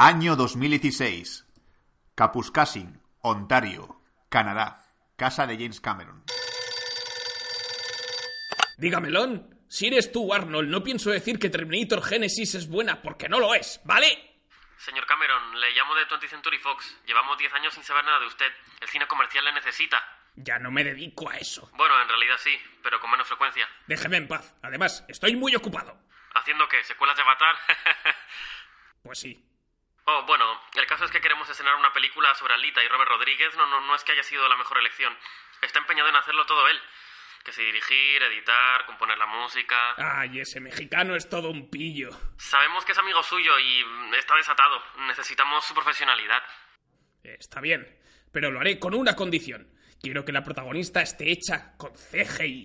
Año 2016. Kapuskasing, Ontario, Canadá. Casa de James Cameron. Dígamelón. Si eres tú, Arnold, no pienso decir que Terminator Genesis es buena porque no lo es, ¿vale? Señor Cameron, le llamo de 20th Century Fox. Llevamos 10 años sin saber nada de usted. El cine comercial le necesita. Ya no me dedico a eso. Bueno, en realidad sí, pero con menos frecuencia. Déjeme en paz. Además, estoy muy ocupado. ¿Haciendo qué? ¿Secuelas de Avatar? Pues sí. Oh, bueno, el caso es que queremos estrenar una película sobre Alita y Robert Rodríguez. No, no, no es que haya sido la mejor elección. Está empeñado en hacerlo todo él. Que si dirigir, editar, componer la música. Ay, ese mexicano es todo un pillo. Sabemos que es amigo suyo y mm, está desatado. Necesitamos su profesionalidad. Está bien, pero lo haré con una condición. Quiero que la protagonista esté hecha con CGI.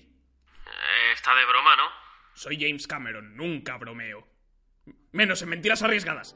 Eh, está de broma, ¿no? Soy James Cameron, nunca bromeo. Menos en mentiras arriesgadas.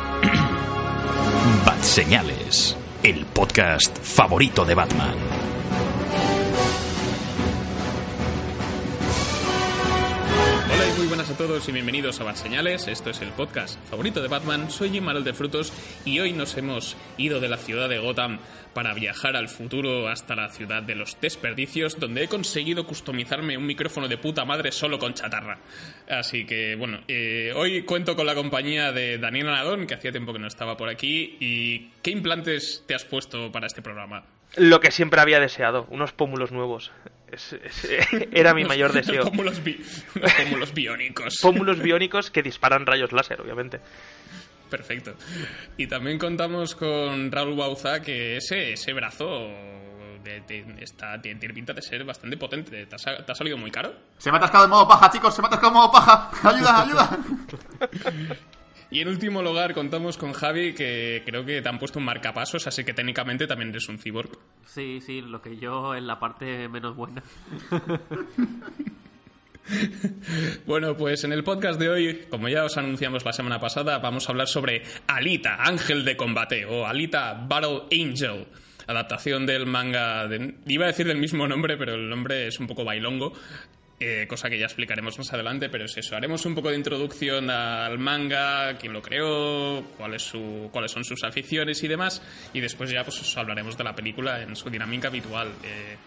Batseñales, el podcast favorito de Batman. Buenas a todos y bienvenidos a Bat Señales. Esto es el podcast favorito de Batman. Soy Jim Manuel de Frutos y hoy nos hemos ido de la ciudad de Gotham para viajar al futuro hasta la ciudad de los desperdicios, donde he conseguido customizarme un micrófono de puta madre solo con chatarra. Así que, bueno, eh, hoy cuento con la compañía de Daniel Anadón, que hacía tiempo que no estaba por aquí. ¿Y qué implantes te has puesto para este programa? Lo que siempre había deseado, unos pómulos nuevos. Era mi mayor deseo. pómulos, bi- pómulos biónicos. Pómulos biónicos que disparan rayos láser, obviamente. Perfecto. Y también contamos con Raúl Bauza, que ese, ese brazo de- de- está, tiene, tiene pinta de ser bastante potente. ¿Te ha, te ha salido muy caro? Se me ha atascado en modo paja, chicos. Se me ha atascado en modo paja. Ayuda, ayuda. Y en último lugar contamos con Javi, que creo que te han puesto un marcapasos, así que técnicamente también eres un cyborg. Sí, sí, lo que yo en la parte menos buena. Bueno, pues en el podcast de hoy, como ya os anunciamos la semana pasada, vamos a hablar sobre Alita, Ángel de Combate, o Alita Battle Angel, adaptación del manga, de- iba a decir del mismo nombre, pero el nombre es un poco bailongo, eh, cosa que ya explicaremos más adelante, pero es eso, haremos un poco de introducción al manga, quién lo creó, su- cuáles son sus aficiones y demás, y después ya pues os hablaremos de la película en su dinámica habitual. eh,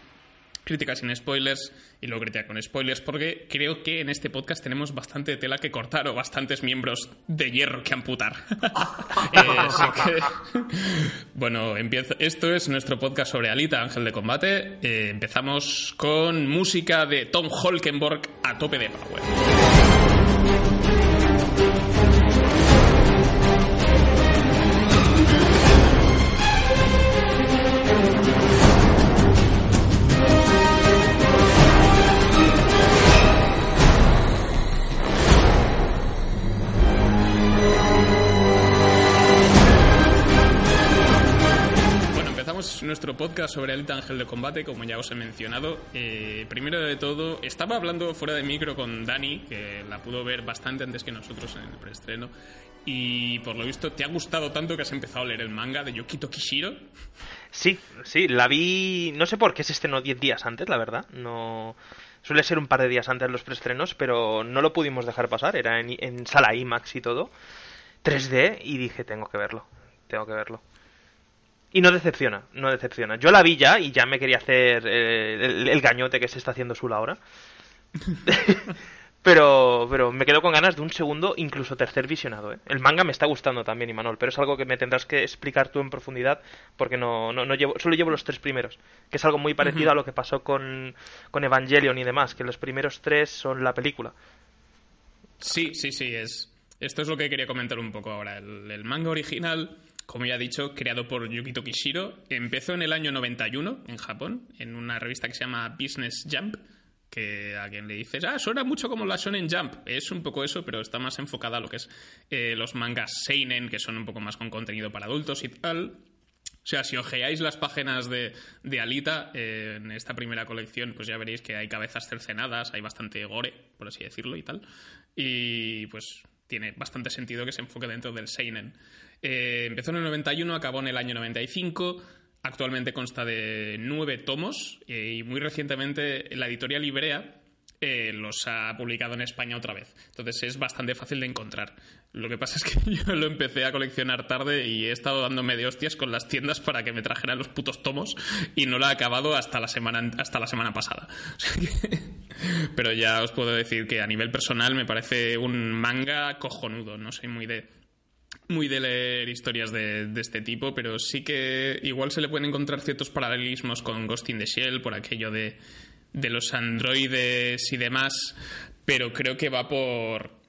crítica sin spoilers y luego crítica con spoilers, porque creo que en este podcast tenemos bastante tela que cortar o bastantes miembros de hierro que amputar. Eh, bueno, esto es nuestro podcast sobre Alita, Ángel de Combate. Eh, empezamos con música de Tom Holkenborg a tope de power. Nuestro podcast sobre Alita Ángel de Combate, como ya os he mencionado. Eh, primero de todo, estaba hablando fuera de micro con Dani, que la pudo ver bastante antes que nosotros en el preestreno. Y por lo visto, ¿te ha gustado tanto que has empezado a leer el manga de Yukito Kishiro? Sí, sí, la vi. No sé por qué se estrenó 10 días antes, la verdad. No. Suele ser un par de días antes los preestrenos, pero no lo pudimos dejar pasar. Era en sala IMAX y todo. 3D, y dije, tengo que verlo. Tengo que verlo. Y no decepciona, no decepciona. Yo la vi ya y ya me quería hacer eh, el, el gañote que se está haciendo Sula ahora. pero, pero me quedo con ganas de un segundo, incluso tercer visionado. ¿eh? El manga me está gustando también, Imanol, pero es algo que me tendrás que explicar tú en profundidad porque no, no, no llevo, solo llevo los tres primeros. Que es algo muy parecido a lo que pasó con, con Evangelion y demás, que los primeros tres son la película. Sí, sí, sí, es. Esto es lo que quería comentar un poco ahora. El, el manga original, como ya he dicho, creado por Yukito Kishiro, empezó en el año 91 en Japón, en una revista que se llama Business Jump, que a quien le dices, ah, suena mucho como la Shonen Jump. Es un poco eso, pero está más enfocada a lo que es eh, los mangas Seinen, que son un poco más con contenido para adultos y tal. O sea, si ojeáis las páginas de, de Alita eh, en esta primera colección, pues ya veréis que hay cabezas cercenadas, hay bastante gore, por así decirlo, y tal. Y pues tiene bastante sentido que se enfoque dentro del Seinen. Eh, empezó en el 91, acabó en el año 95. Actualmente consta de nueve tomos eh, y muy recientemente la editorial Librea eh, los ha publicado en España otra vez. Entonces es bastante fácil de encontrar. Lo que pasa es que yo lo empecé a coleccionar tarde y he estado dándome de hostias con las tiendas para que me trajeran los putos tomos y no lo he acabado hasta la semana, hasta la semana pasada. Pero ya os puedo decir que a nivel personal me parece un manga cojonudo. No soy muy de muy de leer historias de, de este tipo, pero sí que igual se le pueden encontrar ciertos paralelismos con Ghost in the Shell por aquello de, de los androides y demás, pero creo que va por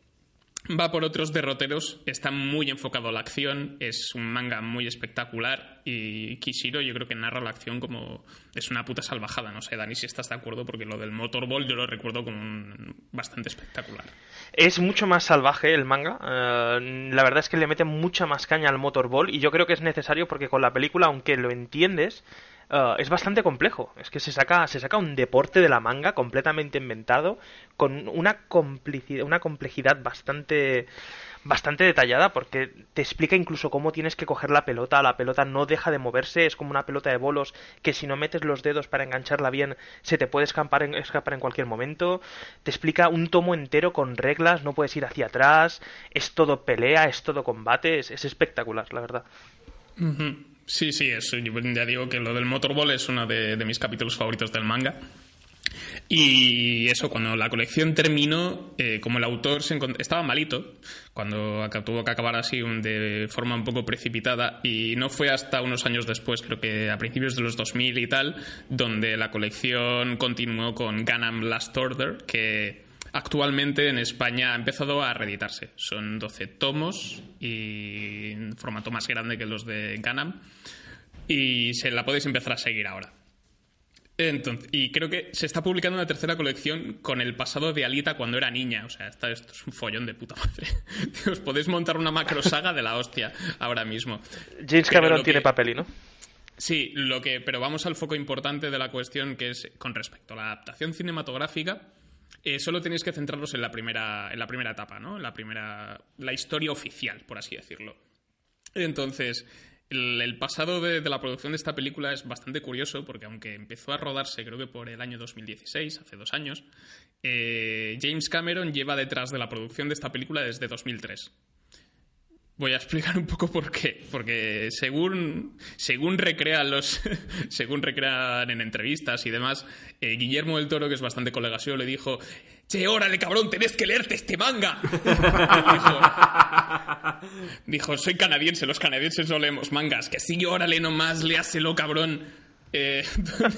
va por otros derroteros, está muy enfocado a la acción, es un manga muy espectacular y Kishiro yo creo que narra la acción como es una puta salvajada, no sé Dani si estás de acuerdo porque lo del Motorball yo lo recuerdo como un- bastante espectacular. Es mucho más salvaje el manga. eh, la verdad es que le mete mucha más caña al Motorball y yo creo que es necesario porque con la película, aunque lo entiendes, eh, es bastante complejo. Es que se saca, se saca un deporte de la manga completamente inventado con una complicidad, una complejidad bastante bastante detallada porque te explica incluso cómo tienes que coger la pelota, la pelota no deja de moverse, es como una pelota de bolos que si no metes los dedos para engancharla bien se te puede escapar en, escapar en cualquier momento, te explica un tomo entero con reglas, no puedes ir hacia atrás, es todo pelea, es todo combate, es, es espectacular, la verdad. Sí, sí, eso. Ya digo que lo del Motorball es uno de mis capítulos favoritos del manga. Y eso, cuando la colección terminó, eh, como el autor se estaba malito, cuando tuvo que acabar así de forma un poco precipitada, y no fue hasta unos años después, creo que a principios de los 2000 y tal, donde la colección continuó con Gundam Last Order, que actualmente en España ha empezado a reeditarse. Son 12 tomos y en formato más grande que los de Gundam, y se la podéis empezar a seguir ahora. Entonces, y creo que se está publicando una tercera colección con el pasado de Alita cuando era niña. O sea, esto es un follón de puta madre. Os podéis montar una macro saga de la hostia ahora mismo. James Cameron tiene que- papel, ¿y no? Sí, lo que, pero vamos al foco importante de la cuestión, que es con respecto a la adaptación cinematográfica. eh, solo tenéis que centraros en la primera, en la primera etapa, ¿no? En la primera, la historia oficial, por así decirlo. Entonces, el, pasado de, la producción de esta película es bastante curioso porque aunque empezó a rodarse creo que por el año 2016, hace dos años, eh, James Cameron lleva detrás de la producción de esta película desde 2003. Voy a explicar un poco por qué. Porque según, según recrean los. según recrean en entrevistas y demás, eh, Guillermo del Toro, que es bastante colega suyo, le dijo. Che, órale, cabrón, tenés que leerte este manga. dijo, dijo, soy canadiense, los canadienses no leemos mangas. Que sí, órale nomás, léaselo, cabrón. Eh,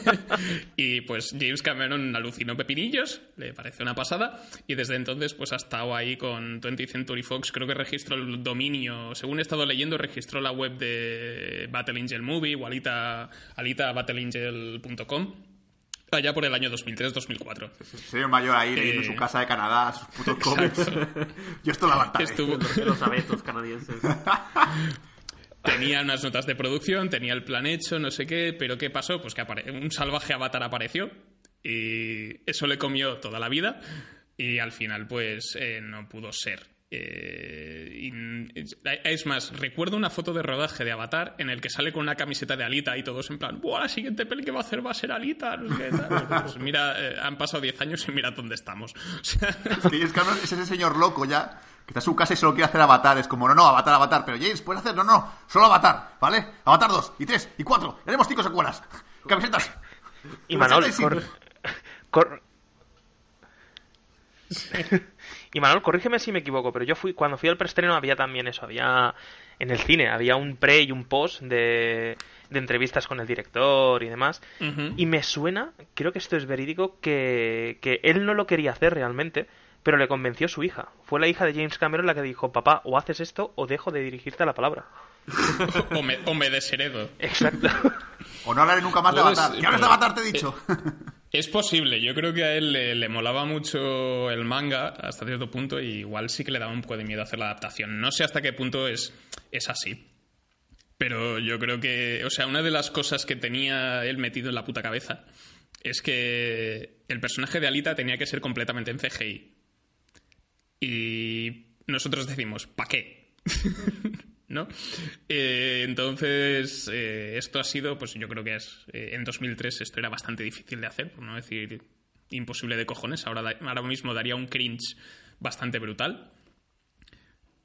y pues James Cameron alucinó pepinillos, le pareció una pasada, y desde entonces pues ha estado ahí con 20th Century Fox, creo que registró el dominio, según he estado leyendo, registró la web de Battle Angel Movie o alita, alitabattleangel.com allá por el año 2003-2004. Señor mayor ahí leyendo en su casa de Canadá, sus putos cómics. Yo esto lo aguantaré. Estuvo, Los abetos canadienses. tenía unas notas de producción, tenía el plan hecho, no sé qué, pero ¿qué pasó? Pues que apare- un salvaje avatar apareció y eso le comió toda la vida y al final pues eh, no pudo ser. Eh, y- es más, recuerdo una foto de rodaje de Avatar en el que sale con una camiseta de Alita y todos en plan, ¡buah! La siguiente peli que va a hacer va a ser Alita. no sé qué tal". Pues mira, eh, han pasado 10 años y mira dónde estamos. O sea, Es que es ese señor loco ya, que está en su casa y solo quiere hacer avatar. Es como, no, no, avatar, avatar. Pero James, puedes hacer, no, no, solo avatar, ¿vale? Avatar 2 y 3 y 4. Haremos 5 secuelas. Camisetas. Y Manol, cor- cor- y Manol, corrígeme si me equivoco, pero yo fui cuando fui al preestreno había también eso, había en el cine había un pre y un post de, de entrevistas con el director y demás. Y me suena, creo que esto es verídico, que, que él no lo quería hacer realmente, pero le convenció su hija. Fue la hija de James Cameron la que dijo, papá, o haces esto o dejo de dirigirte a la palabra. o, me, o me desheredo. Exacto. O no hablaré nunca más de avatar. ¿Qué hablas de avatar, te he dicho? Es posible, yo creo que a él le, molaba mucho el manga hasta cierto punto y igual sí que le daba un poco de miedo hacer la adaptación. No sé hasta qué punto es, es así. Pero yo creo que, o sea, una de las cosas que tenía él metido en la puta cabeza es que el personaje de Alita tenía que ser completamente en CGI. Y nosotros decimos, ¿para qué? ¿No? Eh, entonces, eh, esto ha sido, pues yo creo que es, eh, en 2003 esto era bastante difícil de hacer, por no decir imposible de cojones. Ahora, ahora mismo daría un cringe bastante brutal.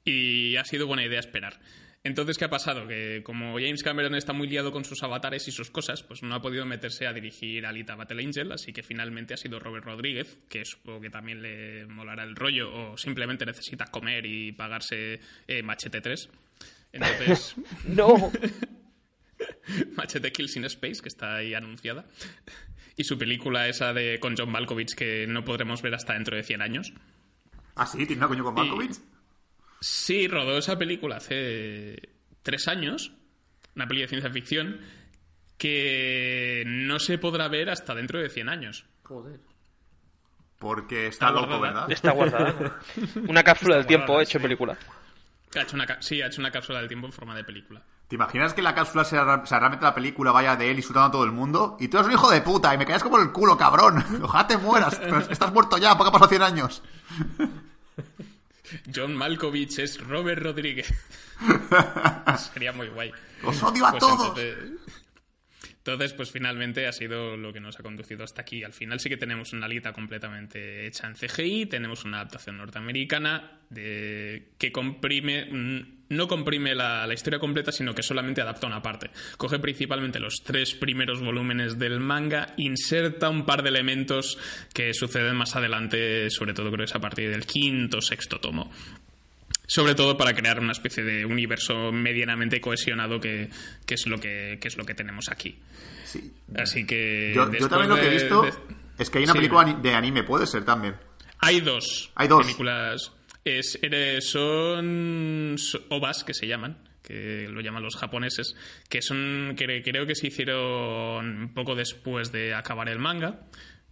Y ha sido buena idea esperar. Entonces, ¿qué ha pasado? Que como James Cameron está muy liado con sus avatares y sus cosas, pues no ha podido meterse a dirigir Alita Battle Angel, así que finalmente ha sido Robert Rodríguez, que supongo que también le molará el rollo, o simplemente necesita comer y pagarse eh, Machete 3. Entonces, No. Machete Kills in Space, que está ahí anunciada. Y su película esa de con John Malkovich, que no podremos ver hasta dentro de 100 años. Ah, sí, tiene una coño con Malkovich. Sí, rodó esa película hace tres años, una peli de ciencia ficción, que no se podrá ver hasta dentro de 100 años. Joder. Porque está, Está loco, guardada. ¿verdad? Está guardada. Una cápsula del tiempo guardada, hecho sí. película. Ha hecho una, sí, ha hecho una cápsula del tiempo en forma de película. ¿Te imaginas que la cápsula sea, sea, realmente la película vaya de él insultando a todo el mundo? Y tú eres un hijo de puta y me caes como el culo, cabrón. Ojalá te mueras. pero estás muerto ya, porque ha pasado 100 años. John Malkovich es Robert Rodríguez. Sería muy guay. Os odio a Pues todos. Entonces, entonces, pues finalmente ha sido lo que nos ha conducido hasta aquí. Al final sí que tenemos una alita completamente hecha en CGI, tenemos una adaptación norteamericana de, que comprime, no comprime la, la historia completa, sino que solamente adapta una parte. Coge principalmente los tres primeros volúmenes del manga, inserta un par de elementos que suceden más adelante, sobre todo creo que es a partir del quinto o sexto tomo sobre todo para crear una especie de universo medianamente cohesionado que, que es lo que, que es lo que tenemos aquí. Sí. Así que Yo, también lo que he visto de- es que hay una Sí, película de anime, puede ser también. hay dos, Hay dos. películas. Es, eres- son so- ovas que se llaman, que lo llaman los japoneses, que son que creo que se hicieron un poco después de acabar el manga.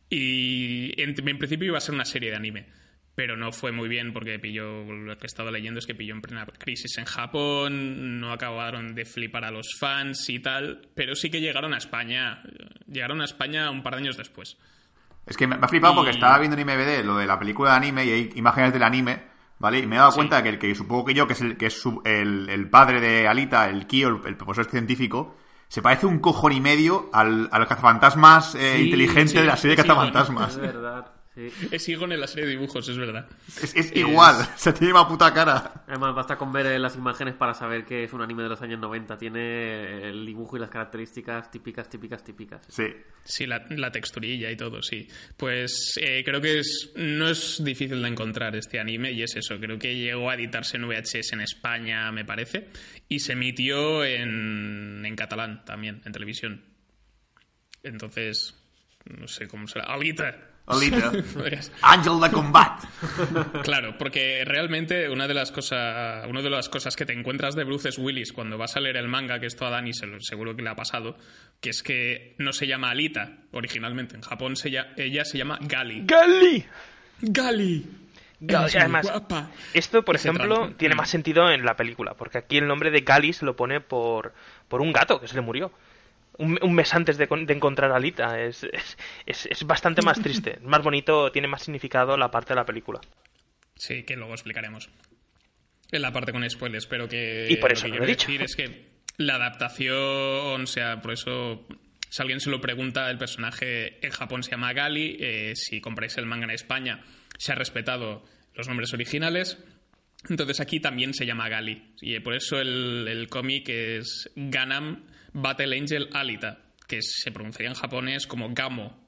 Y en, en principio iba a ser una serie de anime. Pero no fue muy bien porque pilló, lo que he estado leyendo es que pilló en plena crisis en Japón, no acabaron de flipar a los fans y tal, pero sí que llegaron a España, llegaron a España un par de años después. Es que me, ha flipado porque estaba viendo en IMBD lo de la película de anime y hay imágenes del anime, ¿vale? Y me he dado Sí. cuenta que el que supongo que yo, que es el, que es su- el, el padre de Alita, el Kyo, el, el profesor científico, se parece un cojón y medio al, al cazafantasmas eh, Sí, inteligente sí, de la serie de cazafantasmas. Es verdad. Sí. Es Egon en la serie de dibujos, es verdad. Es, es igual, se tiene una puta cara. Además, basta con ver eh, las imágenes para saber que es un anime de los años 90. Tiene el dibujo y las características típicas, típicas, típicas. Sí. Sí, la, la texturilla y todo, sí. Pues eh, creo que es, no es difícil de encontrar este anime y es eso. Creo que llegó a editarse en VHS en España, me parece, y se emitió en, en catalán también, en televisión. Entonces, no sé cómo será. Alita. Alita. Podrías- Ángel de combat. Claro, porque realmente una de las cosas, una de las cosas que te encuentras de Bruce Willis cuando vas a leer el manga, que esto a Dani se lo- seguro que le ha pasado, que es que no se llama Alita originalmente. En Japón se lla- ella se llama Gali. ¡Gali! Gali. Gali, además, guapa. Esto, por ejemplo, tiene Mm. más sentido en la película, porque aquí el nombre de Gali se lo pone por, por un gato que se le murió. Un, un mes antes de, con- de encontrar a Alita. Es, es, es- es bastante más triste. Más bonito, tiene más significado la parte de la película. Sí, que luego explicaremos. En la parte con spoilers, pero que. Y por eso lo no lo he dicho. decir es que la adaptación, o sea, por eso. Si alguien se lo pregunta, el personaje en Japón se llama Gali. eh, si compráis el manga en España, se ha respetado los nombres originales. Entonces aquí también se llama Gali. Y por eso el, el cómic es Ganam Battle Angel Alita, que se pronunciaría en japonés como Gamo,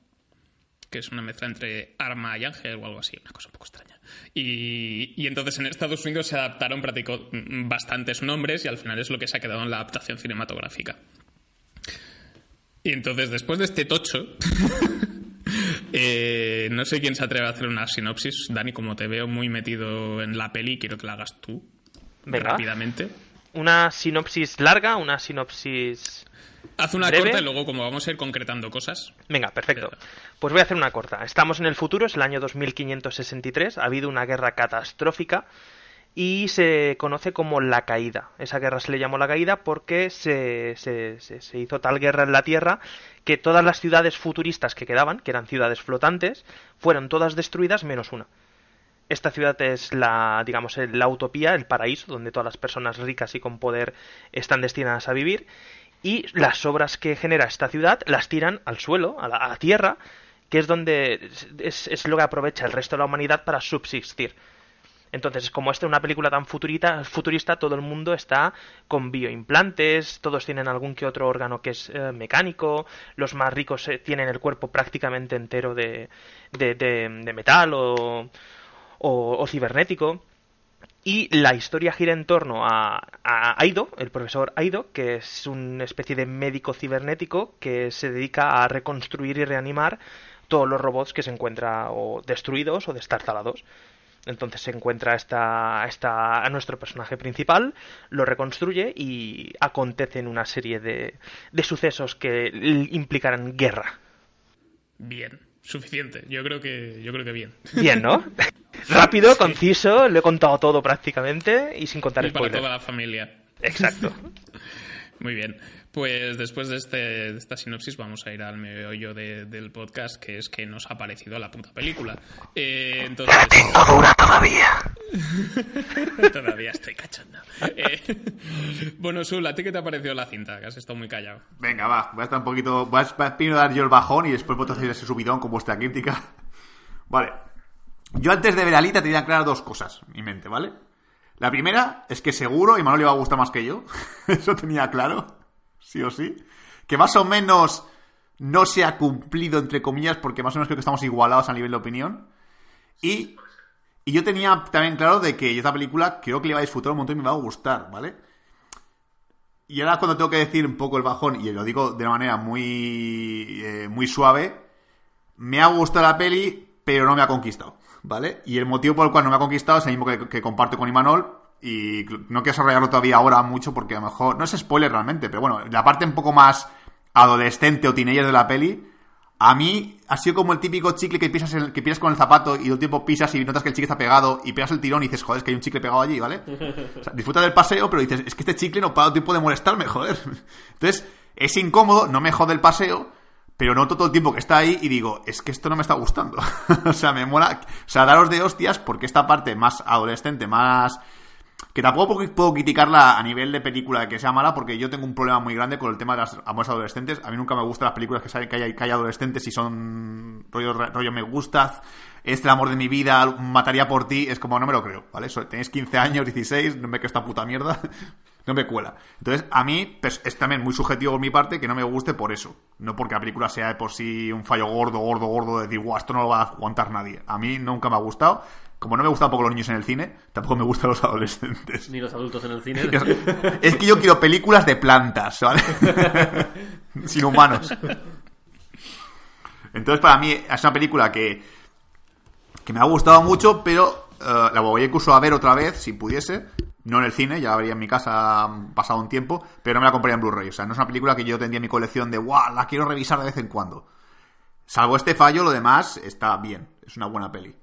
que es una mezcla entre arma y ángel o algo así, una cosa un poco extraña. Y, y entonces en Estados Unidos se adaptaron práctico mm, bastantes nombres y al final es lo que se ha quedado en la adaptación cinematográfica. Y entonces, después de este tocho, eh, no sé quién se atreve a hacer una sinopsis. Dani, como te veo muy metido en la peli, quiero que la hagas tú Venga. rápidamente. Una sinopsis larga, una sinopsis... Haz una ¿Breve? corta y luego, como vamos a ir concretando cosas. Venga, perfecto. Pues voy a hacer una corta. Estamos en el futuro, es el año 2563, ha habido una guerra catastrófica y se conoce como la caída. Esa guerra se le llamó la caída porque se, se- se- se hizo tal guerra en la Tierra que todas las ciudades futuristas que quedaban, que eran ciudades flotantes, fueron todas destruidas menos una. Esta ciudad es la, digamos, la utopía, el paraíso, donde todas las personas ricas y con poder están destinadas a vivir. Y las obras que genera esta ciudad las tiran al suelo, a la, a la tierra, que es donde es, es lo que aprovecha el resto de la humanidad para subsistir. Entonces, como esta es una película tan futurita, futurista, todo el mundo está con bioimplantes, todos tienen algún que otro órgano que es eh, mecánico, los más ricos eh, tienen el cuerpo prácticamente entero de, de, de- de metal o, o- cibernético. Y la historia gira en torno a, Aido, el profesor Aido, que es una especie de médico cibernético que se dedica a reconstruir y reanimar todos los robots que se encuentra o destruidos o destartalados. Entonces se encuentra esta, esta, a nuestro personaje principal, lo reconstruye y acontecen una serie de, de sucesos que implicarán guerra. Bien, suficiente. Yo creo que, yo creo que bien. Bien, ¿no? Rápido, conciso, lo he contado todo prácticamente y sin contar Y para spoilers. toda la familia. Exacto. Muy bien. Pues después de, este, de esta sinopsis vamos a ir al meollo de- del podcast, que es que nos ha parecido la puta película. Eh, entonces... dura todavía. Todavía estoy cachando. Eh, bueno, Sul, ¿a ti qué te ha parecido la cinta? Que has estado muy callado. Venga, va, voy a estar un poquito. Voy a primero dar yo el bajón y después vosotros hacéis ese subidón con vuestra crítica. Vale. Yo antes de ver Alita tenía claras dos cosas en mi mente, ¿vale? La primera es que seguro, y Manuel le va a gustar más que yo, eso tenía claro, sí o sí, que más o menos no se ha cumplido, entre comillas, porque más o menos creo que estamos igualados a nivel de opinión. Y, y yo tenía también claro de que esta película creo que le iba a disfrutar un montón y me va a gustar, ¿vale? Y ahora cuando tengo que decir un poco el bajón, y lo digo de una manera muy, eh, muy suave, me ha gustado la peli, pero no me ha conquistado, ¿vale? Y el motivo por el cual no me ha conquistado es el mismo que comparto con Imanol, y no quiero desarrollarlo todavía ahora mucho porque a lo mejor, no es spoiler realmente, pero bueno, la parte un poco más adolescente o teenager de la peli, a mí ha sido como el típico chicle que pisas, el- que pisas con el zapato y de tiempo pisas y notas que el chicle está pegado y pegas el tirón y dices, joder, es que hay un chicle pegado allí, ¿vale? O sea, disfruta del paseo, pero dices, es que este chicle no para tiempo de molestarme, joder. Entonces, es incómodo, no me jode el paseo, pero noto todo el tiempo que está ahí y digo, es que esto no me está gustando. o sea, me mola. O sea, daros de hostias porque esta parte más adolescente, más. Que tampoco puedo- criticarla a nivel de película que sea mala, porque yo tengo un problema muy grande con el tema de las amores adolescentes. A mí nunca me gustan las películas que saben que hay, que hay adolescentes y son rollo, rollo me gusta, es el amor de mi vida, mataría por ti. Es como, no me lo creo, ¿vale? Tenéis 15 años, 16, no me creo esta puta mierda. no me cuela. Entonces, a mí pues, es también muy subjetivo por mi parte que no me guste por eso. No porque la película sea de por sí un fallo gordo, gordo, gordo, de guau, esto no lo va a aguantar nadie. A mí nunca me ha gustado. Como no me gustan poco los niños en el cine, tampoco me gustan los adolescentes. Ni los adultos en el cine. Es, que yo quiero películas de plantas, ¿vale? Sin humanos. Entonces, para mí, es una película que, que me ha gustado mucho, pero eh, la voy incluso a ver otra vez, si pudiese. No en el cine, ya la vería en mi casa mm, pasado un tiempo, pero no me la compraría en Blu-ray. O sea, no es una película que yo tendría en mi colección de, ¡guau! La quiero revisar de vez en cuando. Salvo este fallo, lo demás está bien. Es una buena peli.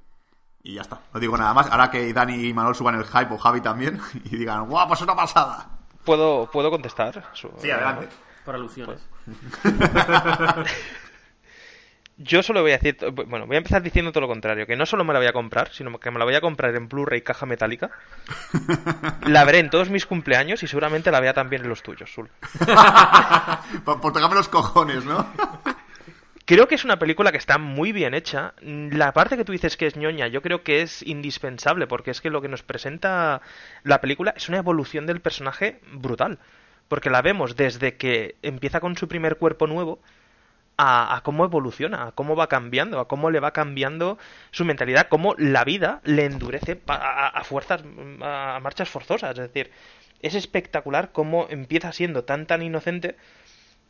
Y ya está. No digo nada más. Ahora que Dani y Manuel suban el hype, o Javi también, y digan, ¡guau! Pues es una pasada. ¿Puedo, ¿Puedo contestar? Su- Sí, adelante. Por alusiones. Yo solo voy a decir, bueno, voy a empezar diciendo todo lo contrario, que no solo me la voy a comprar, sino que me la voy a comprar en Blu-ray caja metálica. La veré en todos mis cumpleaños y seguramente la vea también en los tuyos, Sul. por, por tocarme los cojones, ¿no? Creo que es una película que está muy bien hecha. La parte que tú dices que es ñoña, yo creo que es indispensable, porque es que lo que nos presenta la película es una evolución del personaje brutal. Porque la vemos desde que empieza con su primer cuerpo nuevo a, cómo evoluciona, a cómo va cambiando, a cómo le va cambiando su mentalidad, cómo la vida le endurece a, a fuerzas, a marchas forzosas. Es decir, es espectacular cómo empieza siendo tan tan inocente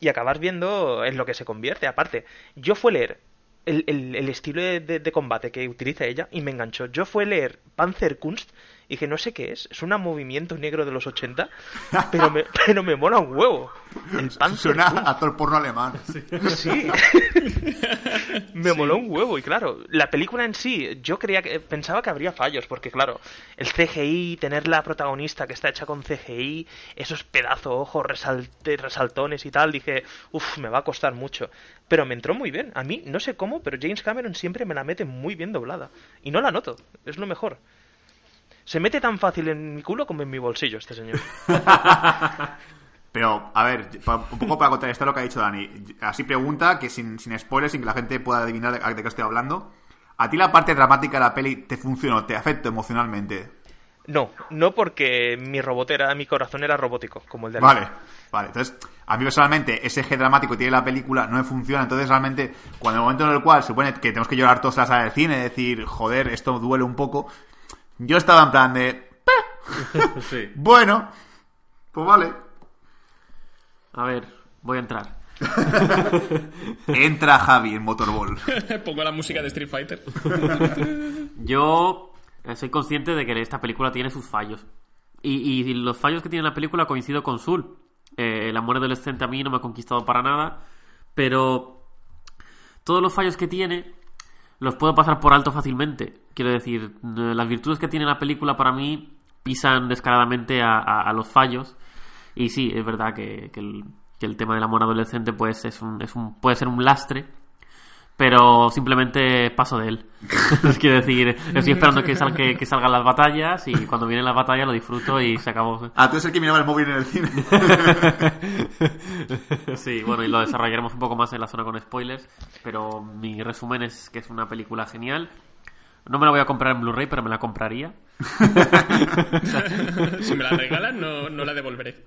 y acabas viendo en lo que se convierte. Aparte, yo fue leer el, el- estilo de, de- de combate que utiliza ella y me enganchó. Yo fue leer Panzerkunst Y dije, no sé qué es, es un movimiento negro de los 80, pero me, pero me mola un huevo. El Panzer Suena Punk. a actor porno alemán. Sí. Me moló un huevo y claro, la película en sí, yo creía que pensaba que habría fallos porque claro, el CGI, tener la protagonista que está hecha con CGI, esos pedazos ojos resalte- resaltones y tal, dije, uff, me va a costar mucho. Pero me entró muy bien. A mí no sé cómo, pero James Cameron siempre me la mete muy bien doblada y no la noto, es lo mejor. Se mete tan fácil en mi culo como en mi bolsillo este señor. Pero, a ver, un poco para contrarrestar lo que ha dicho Dani. Así pregunta, que sin, sin spoilers, sin que la gente pueda adivinar de, de qué estoy hablando. ¿A ti la parte dramática de la peli te funcionó, te afectó emocionalmente? No, no porque mi robot era, mi corazón era robótico, como el de Vale, vale. Entonces, a mí personalmente, ese eje dramático que tiene la película no me funciona. Entonces, realmente, cuando el momento en el cual se supone que tenemos que llorar todos en la sala de cine, decir, joder, esto duele un poco, yo estaba en plan de, Sí. bueno, pues vale. A ver, voy a entrar. Entra Javi en Motorball. Pongo la música de Street Fighter. Yo eh, soy consciente de que esta película tiene sus fallos. Y, y los fallos que tiene la película coincido con Sul. Eh, el amor adolescente a mí no me ha conquistado para nada. Pero todos los fallos que tiene los puedo pasar por alto fácilmente. Quiero decir, las virtudes que tiene la película para mí pisan descaradamente a, a- a los fallos. Y sí, es verdad que, que el, que el tema del amor adolescente pues es un, es un, puede ser un lastre. Pero simplemente paso de él. Quiero decir, estoy esperando que, que, que salgan las batallas y cuando vienen las batallas lo disfruto y se acabó. Ah, tú eres el que miraba el móvil en el cine. Sí, bueno, y lo desarrollaremos un poco más en la zona con spoilers. Pero mi resumen es que es una película genial. No me la voy a comprar en Blu-ray, pero me la compraría. si me la regalan, no, no la devolveré.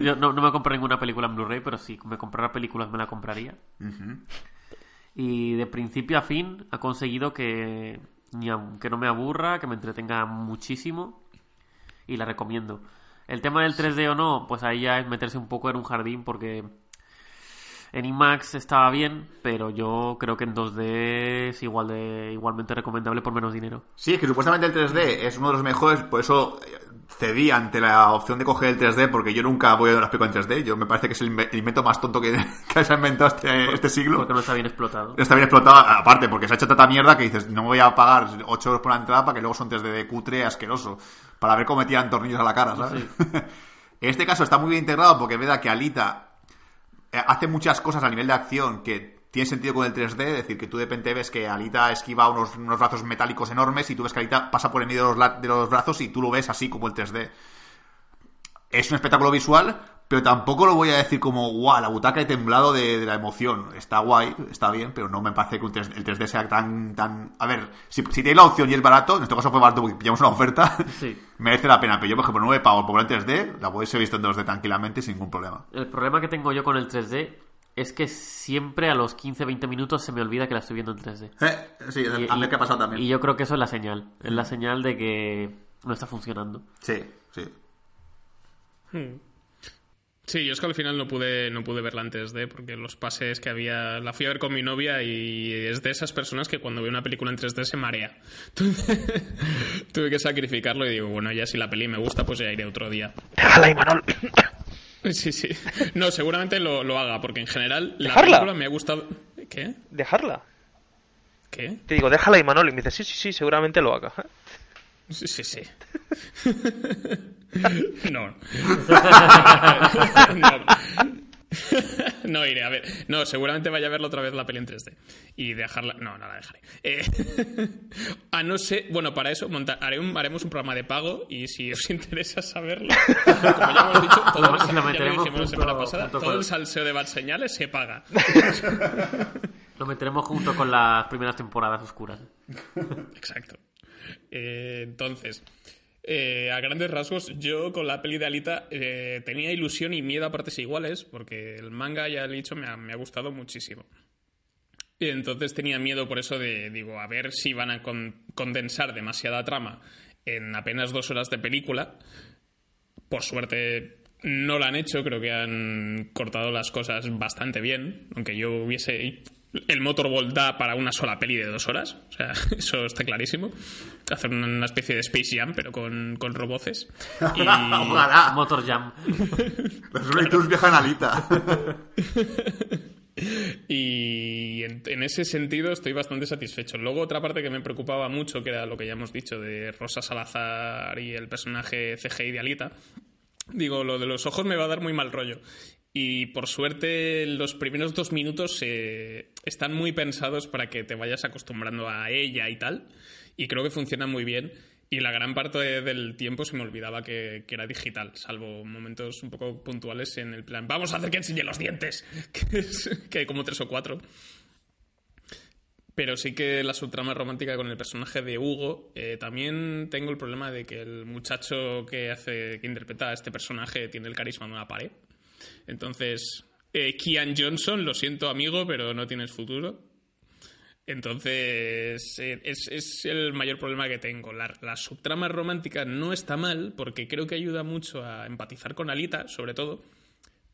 Yo no, no me compro ninguna película en Blu-ray, pero si me comprara películas me la compraría. Y de principio a fin ha conseguido que, ni aunque no me aburra, que me entretenga muchísimo. Y la recomiendo. El tema del 3D o no, pues ahí ya es meterse un poco en un jardín porque en IMAX estaba bien, pero yo creo que en 2D es igual de, igualmente recomendable por menos dinero. Sí, es que supuestamente el 3D es uno de los mejores, por eso eh, cedí ante la opción de coger el 3D, porque yo nunca voy a ver las películas en 3D. Yo me parece que es el inve- el invento más tonto que, que se ha inventado este, este siglo. Porque no está bien explotado. Está bien explotado, aparte, porque se ha hecho tanta mierda que dices, no voy a pagar 8 euros por la entrada para que luego son 3D de cutre asqueroso, para ver cómo me tiran tornillos a la cara, ¿sabes? en este caso está muy bien integrado porque es verdad que Alita hace muchas cosas a nivel de acción que tiene sentido con el 3D, es decir, que tú de repente ves que Alita esquiva unos, unos brazos metálicos enormes y tú ves que Alita pasa por el medio de los, de los brazos y tú lo ves así como el 3D. Es un espectáculo visual, pero tampoco lo voy a decir como, guau, la butaca he temblado de, de la emoción. Está guay, está bien, pero no me parece que un 3D el 3D sea tan... tan... A ver, si, si tenéis la opción y es barato, en este caso fue barato porque pillamos una oferta, Sí. merece la pena. Pero yo, por ejemplo, 9 pavos por ver en 3D, la podéis haber visto en 2D tranquilamente sin ningún problema. El problema que tengo yo con el 3D es que siempre a los 15-20 minutos se me olvida que la estoy viendo en 3D. Eh, sí, Y- a mí y- que ha pasado también. Y yo creo que eso es la señal. Es la señal de que no está funcionando. Sí, sí. Sí, yo es que al final no pude, no pude verla antes de, porque los pases que había. La fui a ver con mi novia y es de esas personas que cuando ve una película en 3D se marea. Entonces, tuve que sacrificarlo y digo, bueno, ya si la peli me gusta, pues ya iré otro día. Déjala, Imanol. Sí, sí. No, seguramente lo, lo haga, porque en general la ¿Dejarla? película me ha gustado. ¿Qué? Dejarla. ¿Qué? Te digo, déjala, Imanol. Y me dice, sí, sí, sí, seguramente lo haga. Sí, sí, sí. No. no. No iré, a ver. No, seguramente vaya a verlo otra vez la peli en 3D. Y dejarla. No, no la dejaré. Eh, A no ser. Bueno, para eso monta- haré un- haremos un programa de pago y si os interesa saberlo. Como ya hemos dicho, todo, el- lo ya la semana pasada, todo con- el salseo de Bad Señales se paga. Lo meteremos junto con las primeras temporadas oscuras. Exacto. Eh, entonces, eh, a grandes rasgos, yo con la peli de Alita eh, tenía ilusión y miedo a partes iguales, porque el manga, ya he dicho, me ha, gustado muchísimo. Y entonces tenía miedo por eso de, digo, a ver si van a con- condensar demasiada trama en apenas dos horas de película. Por suerte no lo han hecho, creo que han cortado las cosas bastante bien, aunque yo hubiese el Motorball da para una sola peli de dos horas. O sea, eso está clarísimo. Hacer una especie de Space Jam, pero con, con roboces. Y... Ojalá. Motor Jam. Los viajan a Alita. Y en, en ese sentido estoy bastante satisfecho. Luego otra parte que me preocupaba mucho, que era lo que ya hemos dicho de Rosa Salazar y el personaje CGI de Alita. Digo, lo de los ojos me va a dar muy mal rollo. Y por suerte los primeros dos minutos eh, están muy pensados para que te vayas acostumbrando a ella y tal. Y creo que funciona muy bien. Y la gran parte de- del tiempo se me olvidaba que, era digital, salvo momentos un poco puntuales en el plan, vamos a hacer que enseñe los dientes, que, es- que hay como tres o cuatro. Pero sí que la subtrama romántica con el personaje de Hugo, eh, también tengo el problema de que el muchacho que hace, que interpreta a este personaje tiene el carisma de una pared. Entonces, eh, Kian Johnson, lo siento amigo, pero no tienes futuro. Entonces, eh, es, es el mayor problema que tengo. La, la subtrama romántica no está mal, porque creo que ayuda mucho a empatizar con Alita, sobre todo.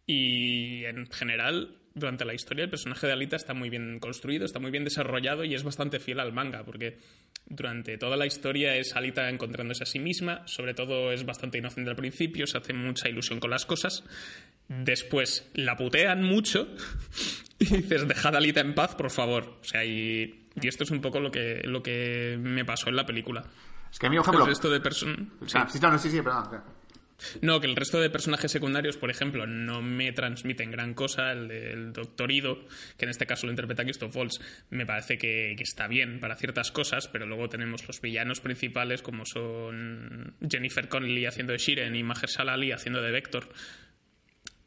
Y en general, durante la historia, el personaje de Alita está muy bien construido, está muy bien desarrollado y es bastante fiel al manga, porque durante toda la historia es Alita encontrándose a sí misma, sobre todo es bastante inocente al principio, se hace mucha ilusión con las cosas. Después la putean mucho y dices, dejad a Alita en paz, por favor. O sea, y, y esto es un poco lo que, lo que me pasó en la película. Es que a mí, por El ejemplo... resto de personas... Sí, no, sí, sí, perdón. No, que el resto de personajes secundarios, por ejemplo, no me transmiten gran cosa. El del Doctor Ido, que en este caso lo interpreta Christoph Waltz, me parece que, está bien para ciertas cosas, pero luego tenemos los villanos principales, como son Jennifer Connelly haciendo de Shiren y Mahershala Ali haciendo de Vector,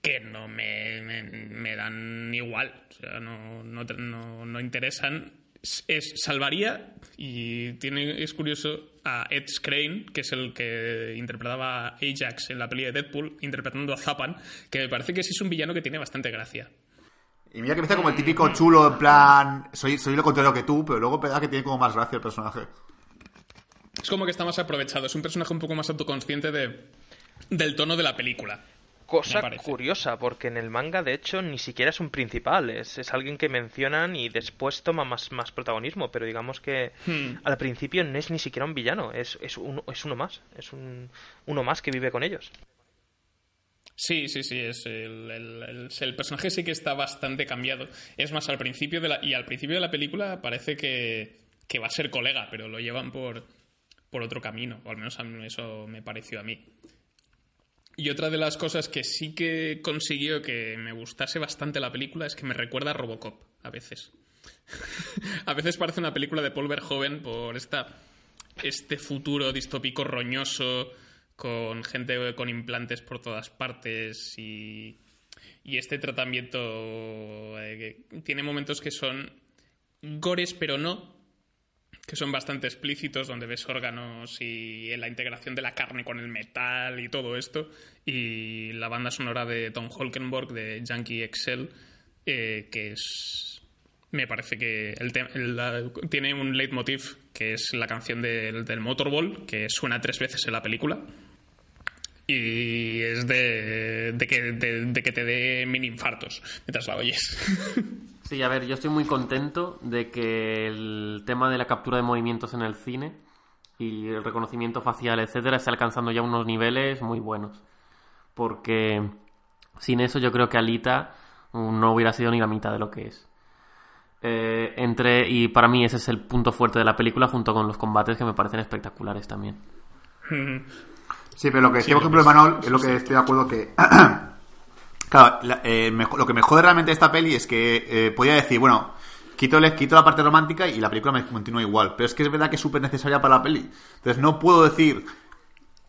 que no me, me, me dan igual, o sea, no, no, no, no interesan. Es, salvaría, y tiene, es curioso, a Ed Skrein, que es el que interpretaba a Ajax en la peli de Deadpool, interpretando a Zapan, que me parece que sí es un villano que tiene bastante gracia. Y mira que empieza como el típico chulo, en plan... Soy, soy lo contrario que tú, pero luego da que tiene como más gracia el personaje. Es como que está más aprovechado, es un personaje un poco más autoconsciente de, del tono de la película. Cosa curiosa, porque en el manga, de hecho, ni siquiera es un principal. Es, es alguien que mencionan y después toma más, más protagonismo. Pero digamos que Hmm. al principio no es ni siquiera un villano. Es, es, uno, es uno más. Es un, uno más que vive con ellos. Sí, sí, sí, es el, el- el- el personaje sí que está bastante cambiado. Es más, al principio de la, y al principio de la película parece que, que va a ser colega, pero lo llevan por, por otro camino, o al menos a mí eso me pareció a mí. Y otra de las cosas que sí que consiguió que me gustase bastante la película es que me recuerda a Robocop, a veces. a veces parece una película de Paul Verhoeven por esta, este futuro distópico roñoso, con gente con implantes por todas partes y, y este tratamiento eh, tiene momentos que son gores pero no, que son bastante explícitos, donde ves órganos y la integración de la carne con el metal y todo esto, y la banda sonora de Tom Holkenborg de Yankee Excel, eh, que es... Me parece que el tiene un leitmotiv que es la canción del, del Motorball, que suena tres veces en la película. Y es de, de que, de que te dé mini infartos mientras la oyes. Sí, a ver, yo estoy muy contento de que el tema de la captura de movimientos en el cine y el reconocimiento facial, etcétera, esté alcanzando ya unos niveles muy buenos. Porque sin eso yo creo que Alita no hubiera sido ni la mitad de lo que es. Eh, entre, y para mí ese es el punto fuerte de la película junto con los combates que me parecen espectaculares también. Sí, pero lo que decía, por lo ejemplo, Emanuel, es lo que estoy de acuerdo que... claro, la- eh, mejo- lo que me jode realmente de esta peli es que eh, podía decir, bueno, quito, quito la parte romántica y la película me continúa igual. Pero es que es verdad que es súper necesaria para la peli. Entonces no puedo decir,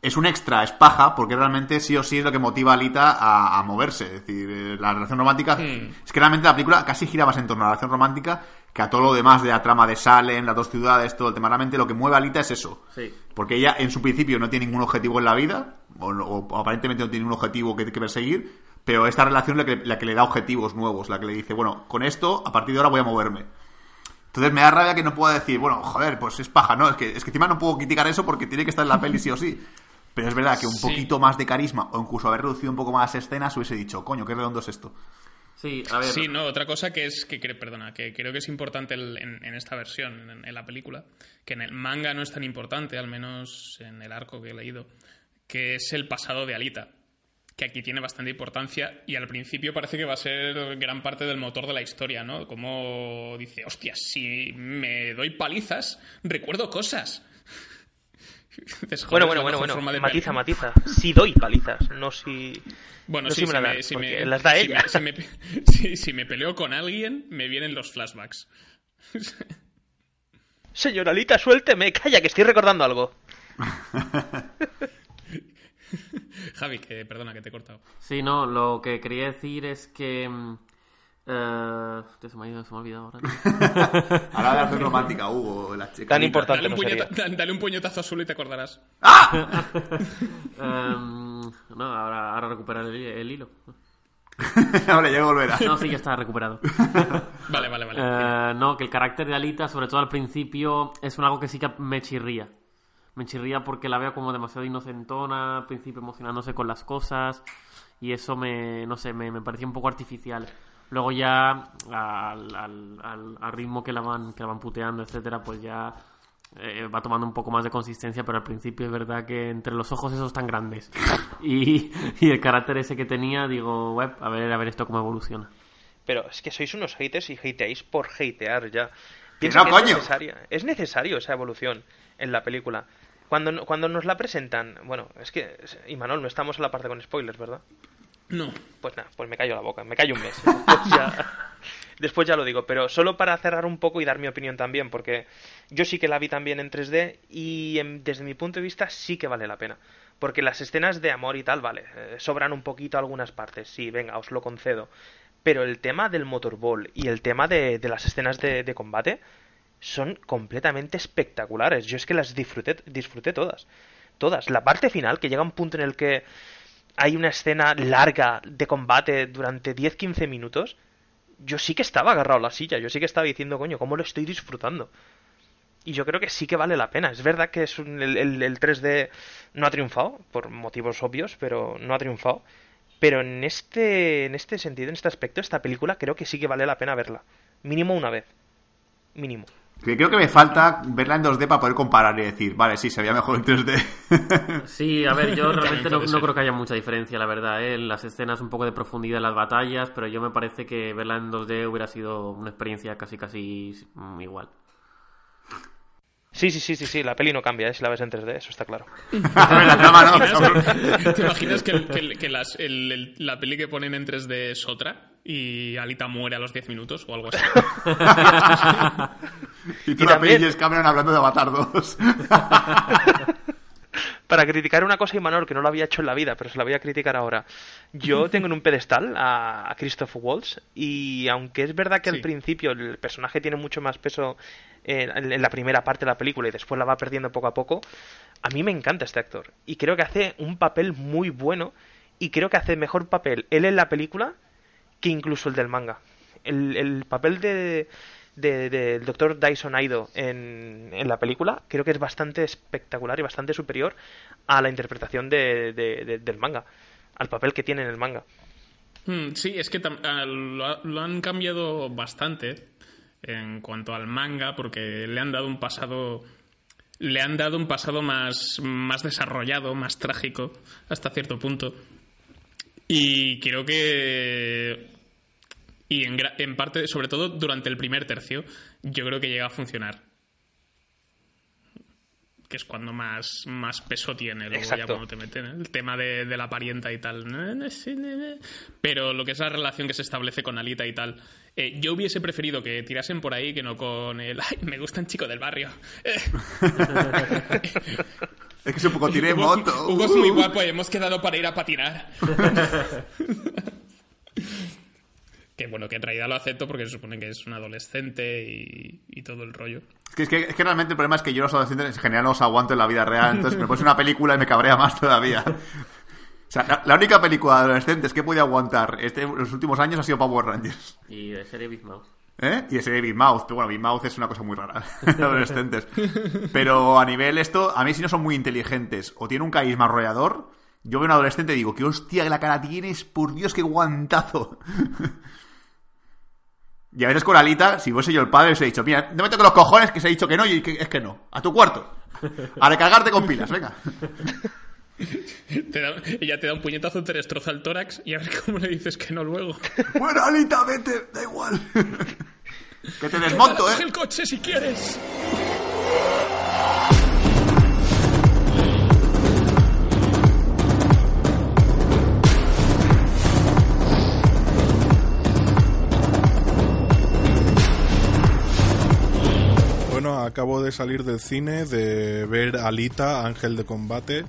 es un extra, es paja, porque realmente sí o sí es lo que motiva a Alita a, a moverse. Es decir, eh, la relación romántica... Es que realmente la película casi gira más en torno a la relación romántica que a todo lo demás de la trama de Salem, las dos ciudades, todo el tema. Realmente lo que mueve a Alita es eso. Sí. Porque ella en su principio no tiene ningún objetivo en la vida, o, o aparentemente no tiene ningún objetivo que, que perseguir, pero esta relación es la que, la que le da objetivos nuevos, la que le dice, bueno, con esto, a partir de ahora voy a moverme. Entonces me da rabia que no pueda decir, bueno, joder, pues es paja, ¿no? Es que, es que encima no puedo criticar eso porque tiene que estar en la peli sí o sí. Pero es verdad que un Sí. poquito más de carisma, o incluso haber reducido un poco más las escenas, hubiese dicho, coño, qué redondo es esto. Sí, a ver. Sí, no, otra cosa que es que perdona, que creo que es importante el- en, en esta versión, en, en la película, que en el manga no es tan importante, al menos en el arco que he leído, que es el pasado de Alita, que aquí tiene bastante importancia y al principio parece que va a ser gran parte del motor de la historia, ¿no? Como dice, hostia, si me doy palizas, recuerdo cosas. Bueno, "Joder, bueno, bueno, bueno. Matiza, matiza. Si doy palizas, no si. Bueno, No sí, si me si las da si ella. me- si si- si me peleo con alguien, me vienen los flashbacks. Señora Alita, suélteme. Calla, que estoy recordando algo. Javi, que perdona que te he cortado. Sí, no, lo que quería decir es que. hostia, se, me ha ido- se me ha olvidado ahora. Ahora de hacer romántica, Hugo, la chica. Tan importante. Dale un, no sería. puñeta- da- dale un puñetazo azul y te acordarás. Em, no, ahora, ahora recuperar el, el hilo. Ahora ya volverá. No, sí, ya está recuperado. Vale, vale, vale. Eh, no, que el carácter de Alita, sobre todo al principio, es un algo que sí que me chirría. Me chirría porque la veo como demasiado inocentona, al principio emocionándose con las cosas, y eso me, no sé, me, me parecía un poco artificial. Luego ya, al, al- al- al ritmo que la van, que la van puteando, etcétera, pues ya eh, va tomando un poco más de consistencia, pero al principio es verdad que entre los ojos esos tan grandes y, y el carácter ese que tenía, digo, web, a ver, a ver esto cómo evoluciona. Pero es que sois unos haters y hateáis por hatear ya. Piensa no, que coño. Es, necesaria. es necesario esa evolución en la película. Cuando, cuando nos la presentan, bueno, es que, y Manol, no estamos en la parte con spoilers, ¿verdad? No. Pues nada, pues me callo la boca, me callo un mes. Después ya, después ya lo digo, pero solo para cerrar un poco y dar mi opinión también, porque yo sí que la vi también en 3D y en- desde mi punto de vista sí que vale la pena. Porque las escenas de amor y tal, vale, eh, sobran un poquito algunas partes, sí, venga, os lo concedo. Pero el tema del motorball y el tema de, de las escenas de, de combate son completamente espectaculares. Yo es que las disfruté, disfruté todas. Todas. La parte final, que llega un punto en el que hay una escena larga de combate durante 10-15 minutos, yo sí que estaba agarrado a la silla, yo sí que estaba diciendo, coño, ¿cómo lo estoy disfrutando? Y yo creo que sí que vale la pena. Es verdad que es un- el, el- el 3D no ha triunfado, por motivos obvios, pero no ha triunfado. Pero en este, en este sentido, en este aspecto, esta película creo que sí que vale la pena verla. Mínimo una vez. Mínimo. Que creo que me falta verla en 2D para poder comparar y decir, vale, sí, se veía mejor en 3D. Sí, a ver, yo realmente no, no creo que haya mucha diferencia, la verdad. ¿eh? En las escenas un poco de profundidad en las batallas, pero yo me parece que verla en 2D hubiera sido una experiencia casi casi mm, igual. Sí, sí, sí, sí, sí, la peli no cambia, ¿eh? si la ves en 3D, eso está claro. la trama no, cabrón. ¿Te imaginas que, el- que el- que las- el- el- la peli que ponen en 3D es otra y Alita muere a los 10 minutos o algo así? Y tú Y la también- Cameron hablando de Avatar 2. Para criticar una cosa Imanol que no lo había hecho en la vida, pero se la voy a criticar ahora. Yo tengo en un pedestal a, a Christoph Waltz y aunque es verdad que Sí. al principio el personaje tiene mucho más peso en, en la primera parte de la película y después la va perdiendo poco a poco, a mí me encanta este actor y creo que hace un papel muy bueno y creo que hace mejor papel él en la película que incluso el del manga. El, el papel de de- del doctor Dyson Aido en, en la película creo que es bastante espectacular y bastante superior a la interpretación de, de- de- del manga, al papel que tiene en el manga. Mm, Sí, es que lo han cambiado bastante en cuanto al manga, porque le han dado un pasado. Le han dado un pasado más, más desarrollado, más trágico, hasta cierto punto. Y creo que. Y en, en parte, sobre todo durante el primer tercio, yo creo que llega a funcionar. Que es cuando más, más peso tiene, luego ya cuando te meten el tema de, de la parienta y tal. Pero lo que es la relación que se establece con Alita y tal. Eh, yo hubiese preferido que tirasen por ahí que no con el. Ay, me gusta un chico del barrio. Eh, Es que es un poco tiré Hugo moto. Hugo es muy guapo y hemos quedado para ir a patinar. que bueno, que en realidad lo acepto porque se supone que es un adolescente y, y todo el rollo. Es que, es, que, es que realmente el problema es que yo los adolescentes en general no los aguanto en la vida real. Entonces me pones una película y me cabrea más todavía. O sea, la, la única película de adolescentes que he podido aguantar este, los últimos años ha sido Power Rangers. Y de serie Big Mouth. ¿Eh? Y ese de Big Mouth. Pero bueno, Big Mouth es una cosa muy rara. de adolescentes. Pero a nivel esto, a mí si no son muy inteligentes o tienen un carisma arrollador, yo veo a un adolescente y digo, qué hostia que la cara tienes, por Dios, qué guantazo. Y a veces con Alita, si fuese yo el padre, os he dicho, mira, no me toques los cojones que se ha dicho que no y que, es que no. A tu cuarto. A recargarte con pilas, venga. Te da- ella te da un puñetazo, te destroza el tórax y a ver cómo le dices que no luego. Bueno, Alita, vete, da igual. que te desmonto, Coge eh. el coche si quieres. Bueno, acabo de salir del cine, de ver Alita, Ángel de Combate,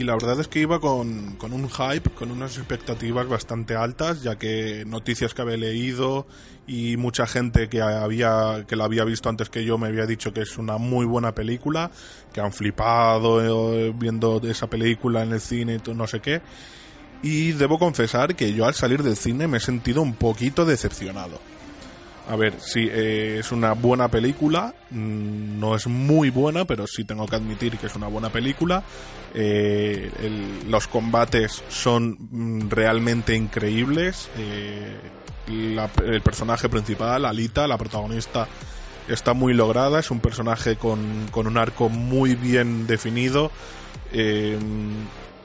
y la verdad es que iba con, con un hype, con unas expectativas bastante altas, ya que noticias que había leído y mucha gente que había que la había visto antes que yo me había dicho que es una muy buena película, que han flipado eh, viendo esa película en el cine y todo, no sé qué. Y debo confesar que yo al salir del cine me he sentido un poquito decepcionado. A ver, sí, eh, es una buena película. mm, No es muy buena, pero sí tengo que admitir que es una buena película. Eh, los combates son mm, realmente increíbles. eh, la- el personaje principal, Alita, la protagonista, está muy lograda. Es un personaje con, con un arco muy bien definido.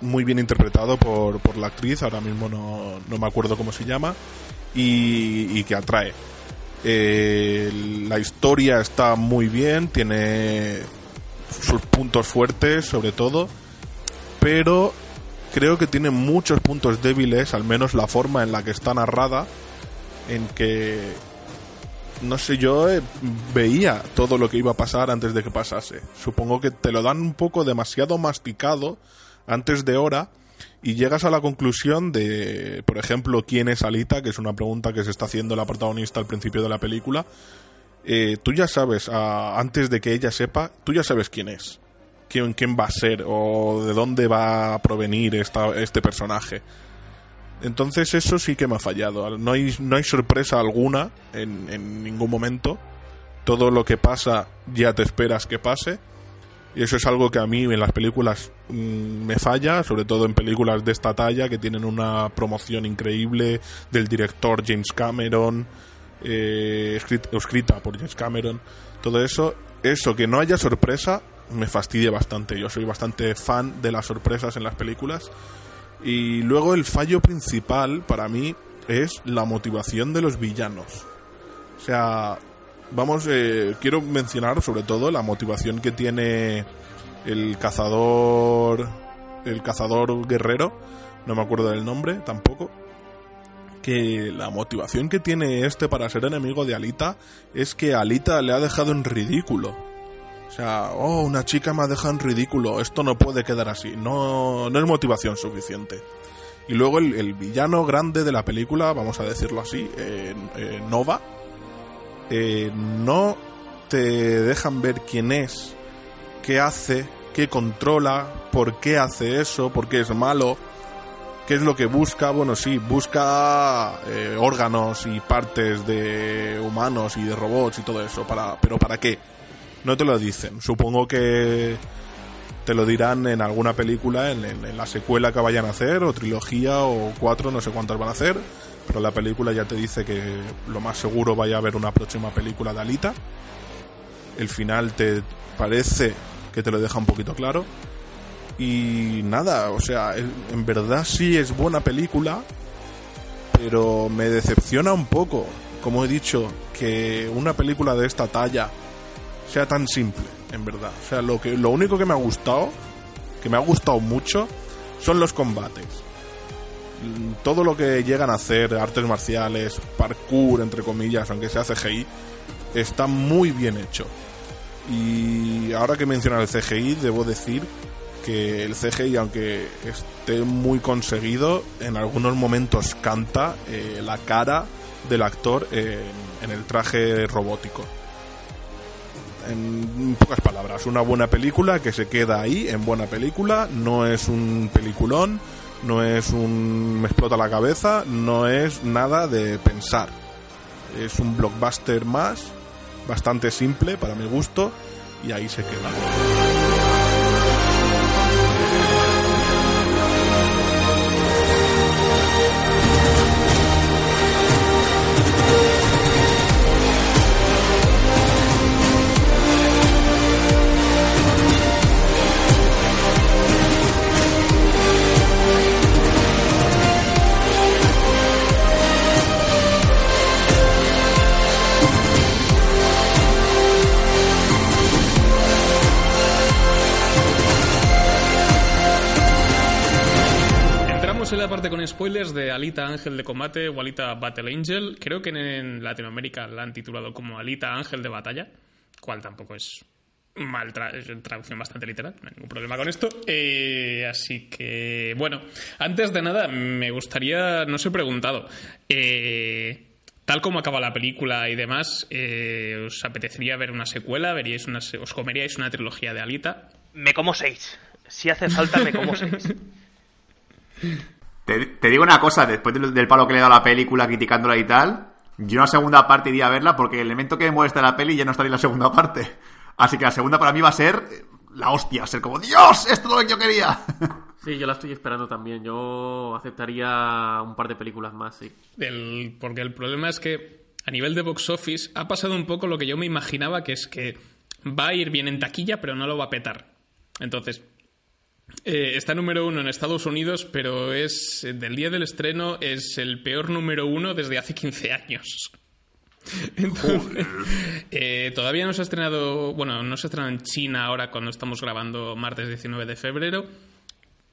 muy bien interpretado por, por la actriz, ahora mismo no, no me acuerdo cómo se llama, y que atrae. La historia está muy bien, tiene sus puntos fuertes sobre todo, pero creo que tiene muchos puntos débiles, al menos la forma en la que está narrada, en que no sé, yo eh, veía todo lo que iba a pasar antes de que pasase. Supongo que te lo dan un poco demasiado masticado antes de hora y llegas a la conclusión de, por ejemplo, quién es Alita, que es una pregunta que se está haciendo la protagonista al principio de la película. Eh, tú ya sabes, antes de que ella sepa, tú ya sabes quién es, quién, quién va a ser o de dónde va a provenir esta, este personaje. Entonces eso sí que me ha fallado. No hay, no hay sorpresa alguna en ningún momento. Todo lo que pasa ya te esperas que pase. Y eso es algo que a mí en las películas mm, me falla, sobre todo en películas de esta talla que tienen una promoción increíble del director James Cameron, eh, escrit- escrita por James Cameron. Todo eso, eso que no haya sorpresa, me fastidia bastante. Yo soy bastante fan de las sorpresas en las películas. Y luego el fallo principal para mí es la motivación de los villanos. O sea, vamos, eh, quiero mencionar sobre todo la motivación que tiene el cazador, el cazador guerrero, no me acuerdo del nombre tampoco, que la motivación que tiene este para ser enemigo de Alita es que Alita le ha dejado en ridículo. O sea, oh, una chica me ha dejado en ridículo, esto no puede quedar así, no, no es motivación suficiente. Y luego el, el villano grande de la película, vamos a decirlo así, eh, eh, Nova, eh, no te dejan ver quién es, qué hace, qué controla, por qué hace eso, por qué es malo, qué es lo que busca. Bueno, sí, busca eh, órganos y partes de humanos y de robots y todo eso, para, pero ¿para qué? No te lo dicen. Supongo que te lo dirán en alguna película, en, en- la secuela que vayan a hacer, o trilogía, o cuatro, no sé cuántas van a hacer. Pero la película ya te dice que lo más seguro vaya a haber una próxima película de Alita. El final te parece que te lo deja un poquito claro. Y nada, o sea, en verdad sí es buena película, pero me decepciona un poco, como he dicho, que una película de esta talla sea tan simple, en verdad. O sea, lo, que, lo único que me ha gustado, que me ha gustado mucho, son los combates. Todo lo que llegan a hacer, artes marciales, parkour, entre comillas, aunque sea CGI, está muy bien hecho. Y ahora que mencionas el CGI, debo decir que el CGI, aunque esté muy conseguido, en algunos momentos canta eh, la cara del actor en el traje robótico. En pocas palabras, una buena película que se queda ahí, en buena película, no es un peliculón, no es un me explota la cabeza, no es nada de pensar. Es un blockbuster más, bastante simple para mi gusto, y ahí se queda. En spoilers de Alita Ángel de Combate o Alita Battle Angel. Creo que en Latinoamérica la han titulado como Alita Ángel de Batalla, cual tampoco es mal tra- traducción bastante literal, no hay ningún problema con esto. Eh, así que, bueno, antes de nada, me gustaría, no os he preguntado, eh, tal como acaba la película y demás, eh, ¿os apetecería ver una secuela? ¿Veríais una, se- ¿Os comeríais una trilogía de Alita? Me como seis. Si hace falta, me como seis. Te, te digo una cosa, después del, del palo que le he dado a la película criticándola y tal, yo una segunda parte iría a verla porque el elemento que me molesta de la peli ya no estaría en la segunda parte. Así que la segunda para mí va a ser eh, la hostia, ser como, Dios, esto es lo que yo quería. Sí, yo la estoy esperando también. Yo aceptaría un par de películas más, sí. El- porque el problema es que a nivel de box office ha pasado un poco lo que yo me imaginaba, que es que va a ir bien en taquilla, pero no lo va a petar. Entonces, eh, está número uno en Estados Unidos, pero es eh, del día del estreno es el peor número uno desde hace 15 años. Entonces, eh, todavía no se ha estrenado, bueno, no se ha estrenado en China ahora cuando estamos grabando martes 19 de febrero.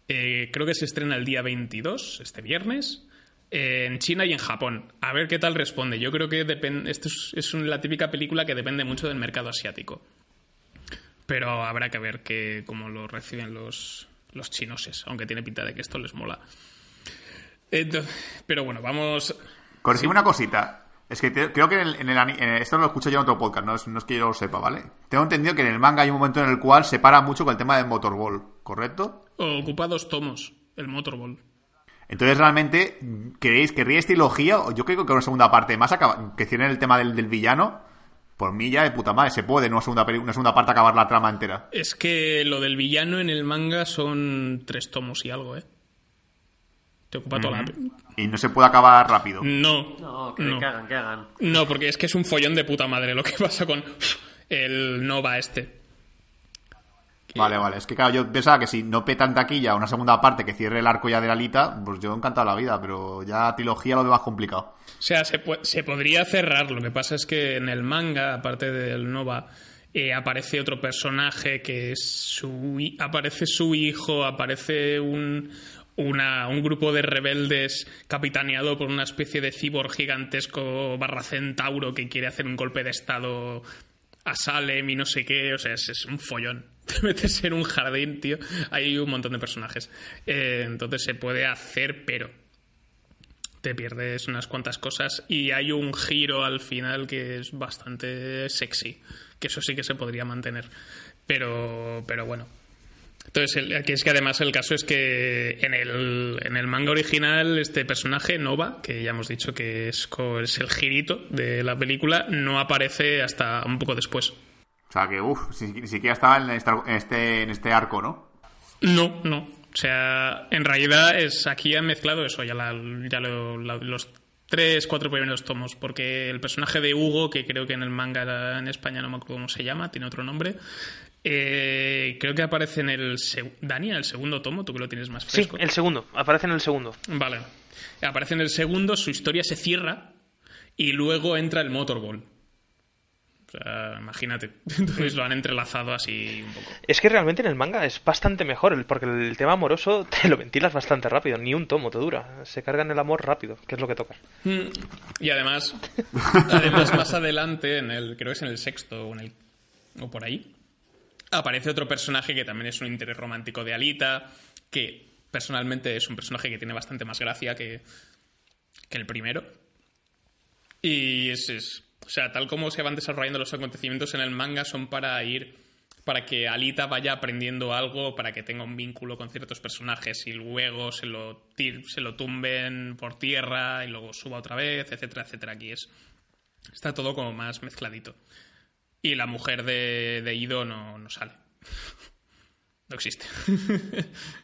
Eh, creo que se estrena el día 22, este viernes, eh, en China y en Japón. A ver qué tal responde. Yo creo que depende. Esto es, es un- la típica película que depende mucho del mercado asiático. Pero habrá que ver que, cómo lo reciben los, los chinoses, aunque tiene pinta de que esto les mola. Ento- pero bueno, vamos. Corregime una cosita. Es que te- creo que en el, en el en el- esto lo escucho yo en otro podcast, no es, no es que yo lo sepa, ¿vale? Tengo entendido que en el manga hay un momento en el cual se para mucho con el tema del motorball, ¿correcto? Ocupa dos tomos, el Motorball. Entonces, realmente, ¿queréis, querríais trilogía? Yo creo que una segunda parte más acaba, que cierren el tema del, del villano. Por mí ya de puta madre, se puede en una segunda, una segunda parte acabar la trama entera. Es que lo del villano en el manga son tres tomos y algo, ¿eh? Te ocupa toda la... Y no se puede acabar rápido. No, No, que, no. que hagan, que hagan. No, porque es que es un follón de puta madre lo que pasa con el Nova este. Vale, vale. Es que claro, yo pensaba que si no peta en taquilla una segunda parte que cierre el arco ya de la Alita, pues yo encantado la vida, pero ya trilogía lo veo más complicado. O sea, se, se podría cerrar. Lo que pasa es que en el manga, aparte del Nova, eh, aparece otro personaje que es su. Aparece su hijo, aparece un. una- un grupo de rebeldes capitaneado por una especie de cibor gigantesco barra centauro que quiere hacer un golpe de estado a Salem y no sé qué. O sea, es, es un follón. Te metes en un jardín, tío. Hay un montón de personajes. Eh, entonces se puede hacer, pero te pierdes unas cuantas cosas y hay un giro al final que es bastante sexy, que eso sí que se podría mantener. Pero, pero bueno. Entonces, aquí es que además el caso es que en el, en el manga original este personaje, Nova, que ya hemos dicho que es, es el girito de la película, no aparece hasta un poco después. O sea que, uff, ni siquiera estaba en este, en este, en este arco, ¿no? No, no. O sea, en realidad es aquí han mezclado eso, ya, la- ya lo- la- los tres, cuatro primeros tomos, porque el personaje de Hugo, que creo que en el manga en España no me acuerdo cómo se llama, tiene otro nombre, eh, creo que aparece en el... seg- Dani, en el segundo tomo, tú que lo tienes más Sí, fresco. el segundo. Aparece en el segundo. Vale. Aparece en el segundo, su historia se cierra y luego entra el Motorball. O sea, imagínate. Entonces lo han entrelazado así un poco. Es que realmente en el manga es bastante mejor, porque el tema amoroso te lo ventilas bastante rápido. Ni un tomo te dura. Se cargan el amor rápido, que es lo que toca. Mm, Y además, además más adelante, en el, creo que es en el sexto o en el o por ahí, aparece otro personaje que también es un interés romántico de Alita, que personalmente es un personaje que tiene bastante más gracia que, que el primero. Y es, es- o sea, tal como se van desarrollando los acontecimientos en el manga son para ir para que Alita vaya aprendiendo algo, para que tenga un vínculo con ciertos personajes y luego se lo, se lo tumben por tierra y luego suba otra vez, etcétera, etcétera. Aquí es. Está todo como más mezcladito. Y la mujer de, de Ido no, no sale. No existe.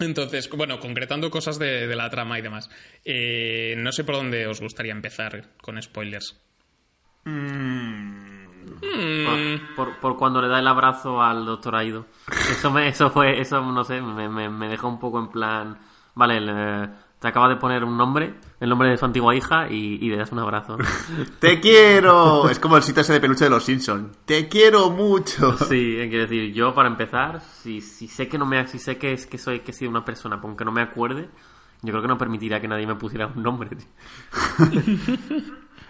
Entonces, bueno, concretando cosas de, de la trama y demás. eh, no sé por dónde os gustaría empezar con spoilers. Por, por, por cuando le da el abrazo al doctor Aido. Eso, me, eso fue, eso no sé, me, me, me dejó un poco en plan. Vale, le- te acaba de poner un nombre, el nombre de su antigua hija, y, y le das un abrazo. ¡Te quiero! Es como el sitio ese de peluche de los Simpsons. ¡Te quiero mucho! Sí, eh, quiero decir, yo para empezar, si, si sé que no me si sé que es que soy que he sido una persona, aunque no me acuerde, yo creo que no permitiría que nadie me pusiera un nombre.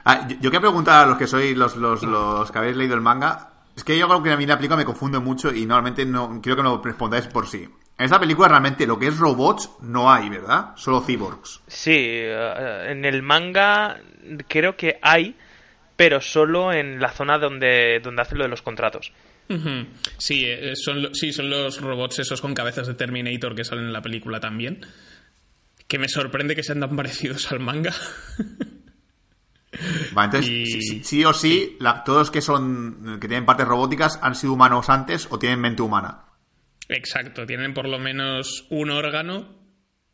Ah, yo, yo quiero preguntar a los que sois los, los, los que habéis leído el manga. Es que yo creo que a mí la película me confunde mucho y normalmente no quiero que no respondáis por sí. En esta película realmente lo que es robots no hay, ¿verdad? Solo cyborgs. Sí, eh, en el manga creo que hay, pero solo en la zona donde, donde hacen lo de los contratos. Sí, eh, son, sí, son los robots esos con cabezas de Terminator que salen en la película también. Que me sorprende que sean tan parecidos al manga. Vale, entonces, Y- sí, sí- sí o sí, la- todos que son que tienen partes robóticas han sido humanos antes o tienen mente humana. Exacto, tienen por lo menos un órgano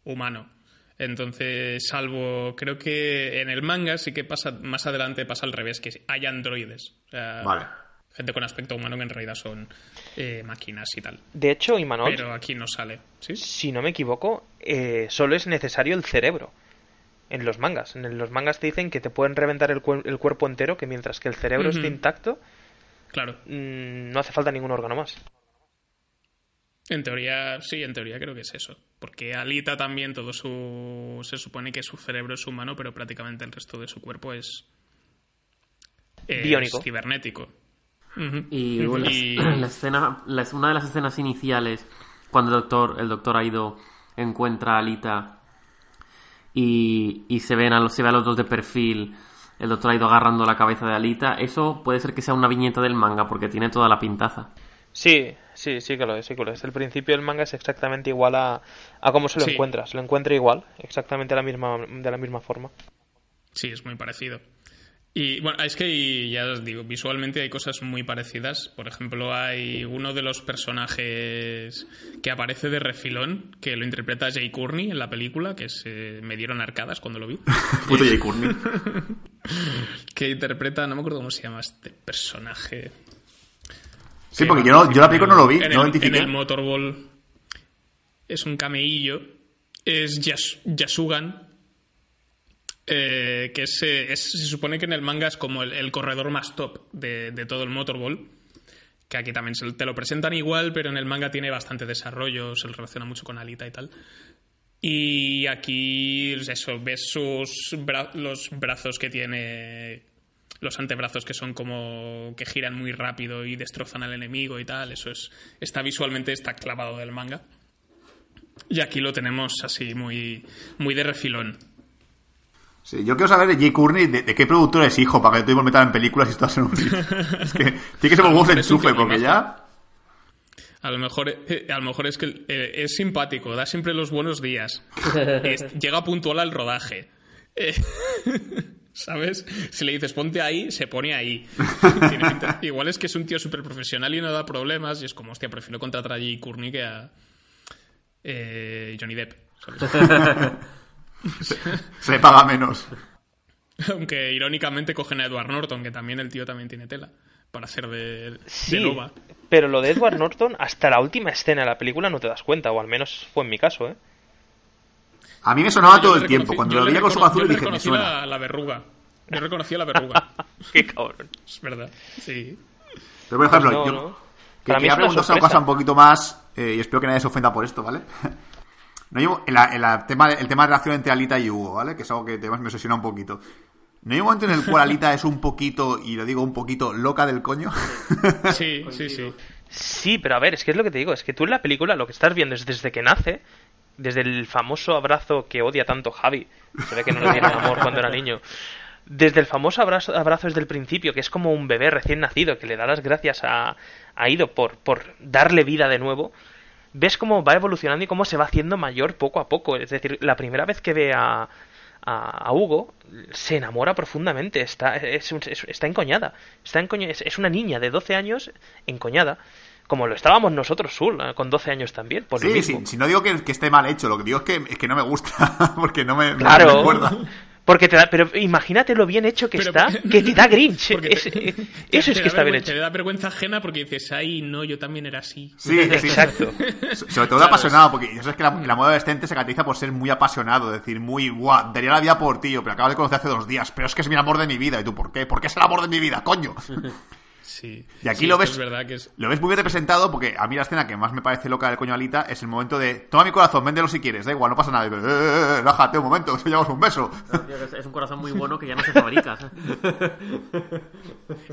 humano. Entonces, salvo, creo que en el manga sí que pasa, más adelante pasa al revés, que hay androides. O sea, Vale. gente con aspecto humano que en realidad son eh, máquinas y tal. De hecho, Imanol, Pero aquí no sale, ¿sí? si no me equivoco, eh, solo es necesario el cerebro. En los mangas. En los mangas te dicen que te pueden reventar el, cuer- el cuerpo entero, que mientras que el cerebro esté intacto, Claro. mm, no hace falta ningún órgano más. En teoría, sí, en teoría creo que es eso. Porque Alita también, todo su. Se supone que su cerebro es humano, pero prácticamente el resto de su cuerpo es. es Biónico. cibernético. Y bueno, la- Y- la escena, la- una de las escenas iniciales, cuando el doctor, el doctor Aido encuentra a Alita y, y se ven a los, se ve a los dos de perfil, el doctor Aido agarrando la cabeza de Alita, eso puede ser que sea una viñeta del manga porque tiene toda la pintaza. Sí, sí, sí que lo es, sí que lo es. El principio del manga es exactamente igual a, a cómo se lo Sí. encuentra. Se lo encuentra igual, exactamente la misma, de la misma forma. Sí, es muy parecido. Y bueno, es que y ya os digo, visualmente hay cosas muy parecidas. Por ejemplo, hay uno de los personajes que aparece de refilón, que lo interpreta Jay Courtney en la película, que se me dieron arcadas cuando lo vi. Puto Jay Courtney. que interpreta, no me acuerdo cómo se llama este personaje. Sí, porque yo, yo la película no lo vi, en no lo el, en el Motorball es un cameillo. Es Yas- Yasugan. eh, que es, eh, es- se supone que en el manga es como el, el corredor más top de, de todo el Motorball. Que aquí también se- te lo presentan igual, pero en el manga tiene bastante desarrollo, se relaciona mucho con Alita y tal. Y aquí, pues eso, ves sus bra- los brazos que tiene, los antebrazos que son como que giran muy rápido y destrozan al enemigo y tal. Eso es, está visualmente está clavado del manga. Y aquí lo tenemos así muy, muy de refilón. Sí, yo quiero saber de Jay Courtney de, de qué productor es hijo para que tú me metan en películas y estás en un Es que tiene que ser un enchufe porque ya. A lo mejor, eh, a lo mejor es que eh, es simpático, da siempre los buenos días. Es- llega puntual al rodaje. Eh, ¿Sabes? Si le dices ponte ahí, se pone ahí. Igual es que es un tío súper profesional y no da problemas. Y es como, hostia, prefiero contratar a Jay Courtney que a eh, Johnny Depp. ¿sabes? Se le paga menos. Aunque irónicamente cogen a Edward Norton, que también el tío también tiene tela para hacer de, de Sí, Nova. pero lo de Edward Norton, hasta la última escena de la película no te das cuenta, o al menos fue en mi caso, ¿eh? A mí me sonaba Yo todo el tiempo. Cuando lo veía con su azul yo dije, me suena. la, la verruga. Yo reconocí la verruga. Qué cabrón. es verdad. Sí. Pero por ejemplo, Pues no, yo no. que quería preguntaros una cosa un poquito más, eh, y espero que nadie se ofenda por esto, ¿vale? No hay, un- en la- en la tema, el tema de relación entre Alita y Hugo, ¿vale? Que es algo que además me obsesiona un poquito. ¿No hay un momento en el cual Alita es un poquito, y lo digo un poquito, loca del coño? Sí, sí, sí. Sí, pero a ver, es que es lo que te digo, es que tú en la película lo que estás viendo es desde que nace, desde el famoso abrazo que odia tanto Javi, se ve que no le tiene amor cuando era niño, desde el famoso abrazo, abrazo desde el principio, que es como un bebé recién nacido, que le da las gracias a, Ido por, por darle vida de nuevo, ves cómo va evolucionando y cómo se va haciendo mayor poco a poco. Es decir, la primera vez que ve a, a, Hugo, se enamora profundamente, está, es, es- está encoñada, está encoña- es, es una niña de 12 años encoñada. Como lo estábamos nosotros, Sul, con 12 años también. Por lo Sí, mismo. sí, si no digo que, que esté mal hecho, lo que digo es que, es que no me gusta, porque no me, no me Claro. recuerda. Porque te da, pero imagínate lo bien hecho que Pero- está, que te da Grinch. Porque Es- te- te- eso es te que está bien hecho. Te da vergüenza ajena porque dices, ay, no, yo también era así. Sí, sí. Exacto. So- Sobre todo apasionado, porque ya sabes que la, la moda adolescente se caracteriza por ser muy apasionado, es decir, muy, guau, daría la vida por ti, pero acabo de conocer hace dos días, pero es que es mi amor de mi vida. ¿Y tú por qué? ¿Por qué es el amor de mi vida, coño? Sí. Y aquí Sí, lo ves. Es verdad que es. Lo ves muy bien representado porque a mí la escena que más me parece loca del coño Alita es el momento de toma mi corazón, véndelo si quieres, da igual, no pasa nada. Eh, eh, eh, rájate un momento, que llevamos un beso. Es un corazón muy bueno que ya no se fabrica.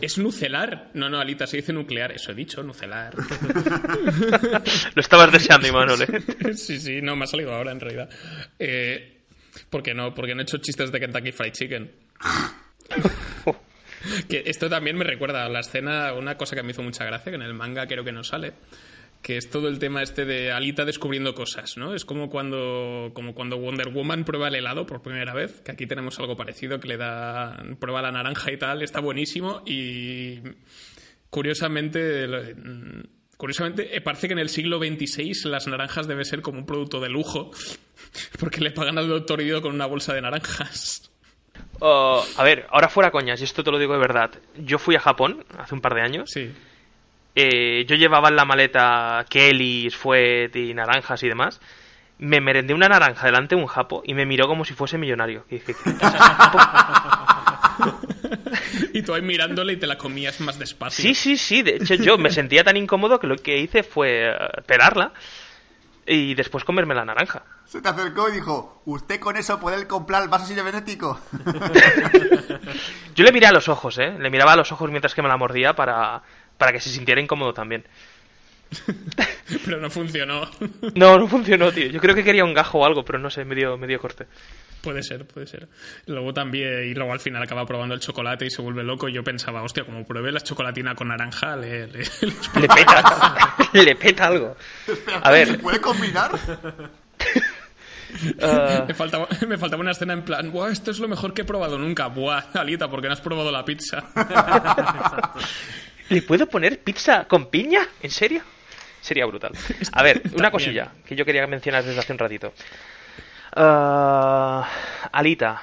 ¿Es nucelar? No, no, Alita, se dice nuclear. Eso he dicho, nucelar. Lo estabas deseando, Imanol, ¿eh? sí, sí, no, me ha salido ahora en realidad. Eh, ¿Por qué no? Porque no he hecho chistes de Kentucky Fried Chicken. Que esto también me recuerda a la escena, una cosa que me hizo mucha gracia, que en el manga creo que no sale, que es todo el tema este de Alita descubriendo cosas, ¿no? Es como cuando, como cuando Wonder Woman prueba el helado por primera vez, que aquí tenemos algo parecido, que le da, prueba la naranja y tal, está buenísimo y curiosamente... Curiosamente, eh, parece que en el siglo XXVI las naranjas debe ser como un producto de lujo, porque le pagan al doctor Ido con una bolsa de naranjas. Oh, a ver, ahora fuera coñas, y esto te lo digo de verdad. Yo fui a Japón hace un par de años. Sí. Eh, yo llevaba en la maleta Kellys, Fuet y naranjas y demás. Me merendé una naranja delante de un japo y me miró como si fuese millonario. Y dije, ¿qué? Y tú ahí mirándole y te la comías más despacio. Sí, sí, sí. De hecho, yo me sentía tan incómodo que lo que hice fue eh, pelarla y después comerme la naranja. Se te acercó y dijo, usted con eso puede comprar el vaso cibernético. Yo le miré a los ojos, ¿eh? Le miraba a los ojos mientras que me la mordía para, para que se sintiera incómodo también. Pero no funcionó. No, no funcionó, tío. Yo creo que quería un gajo o algo, pero no sé, me dio, me dio corte. Puede ser, puede ser. Luego también, y luego al final acaba probando el chocolate y se vuelve loco. Y yo pensaba, hostia, como pruebe la chocolatina con naranja, le, le- le- Le peta, le peta algo. A ¿Se ver, puede combinar? ah, me, faltaba, me faltaba una escena en plan, Buah, esto es lo mejor que he probado nunca. Buah, Alita, ¿por qué no has probado la pizza? ¿le puedo poner pizza con piña? ¿En serio? Sería brutal. A ver, una cosilla que yo quería mencionar desde hace un ratito. Ah, Alita.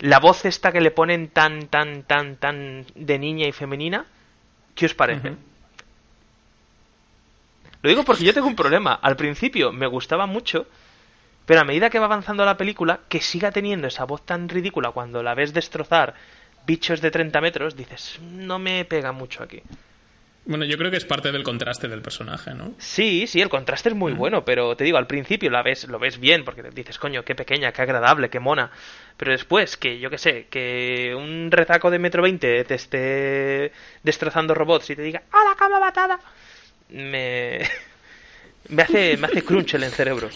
La voz esta que le ponen tan, tan, tan, tan de niña y femenina, ¿qué os parece? Lo digo porque yo tengo un problema. Al principio me gustaba mucho, pero a medida que va avanzando la película, que siga teniendo esa voz tan ridícula cuando la ves destrozar bichos de 30 metros, dices, no me pega mucho aquí. Bueno, yo creo que es parte del contraste del personaje, ¿no? Sí, sí, el contraste es muy bueno, pero te digo, al principio la ves, lo ves bien, porque te dices, coño, qué pequeña, qué agradable, qué mona. Pero después, que yo qué sé, que un retaco de metro veinte te esté destrozando robots y te diga, ¡Hola, cama batada! Me. Me hace, me hace crunch el cerebro.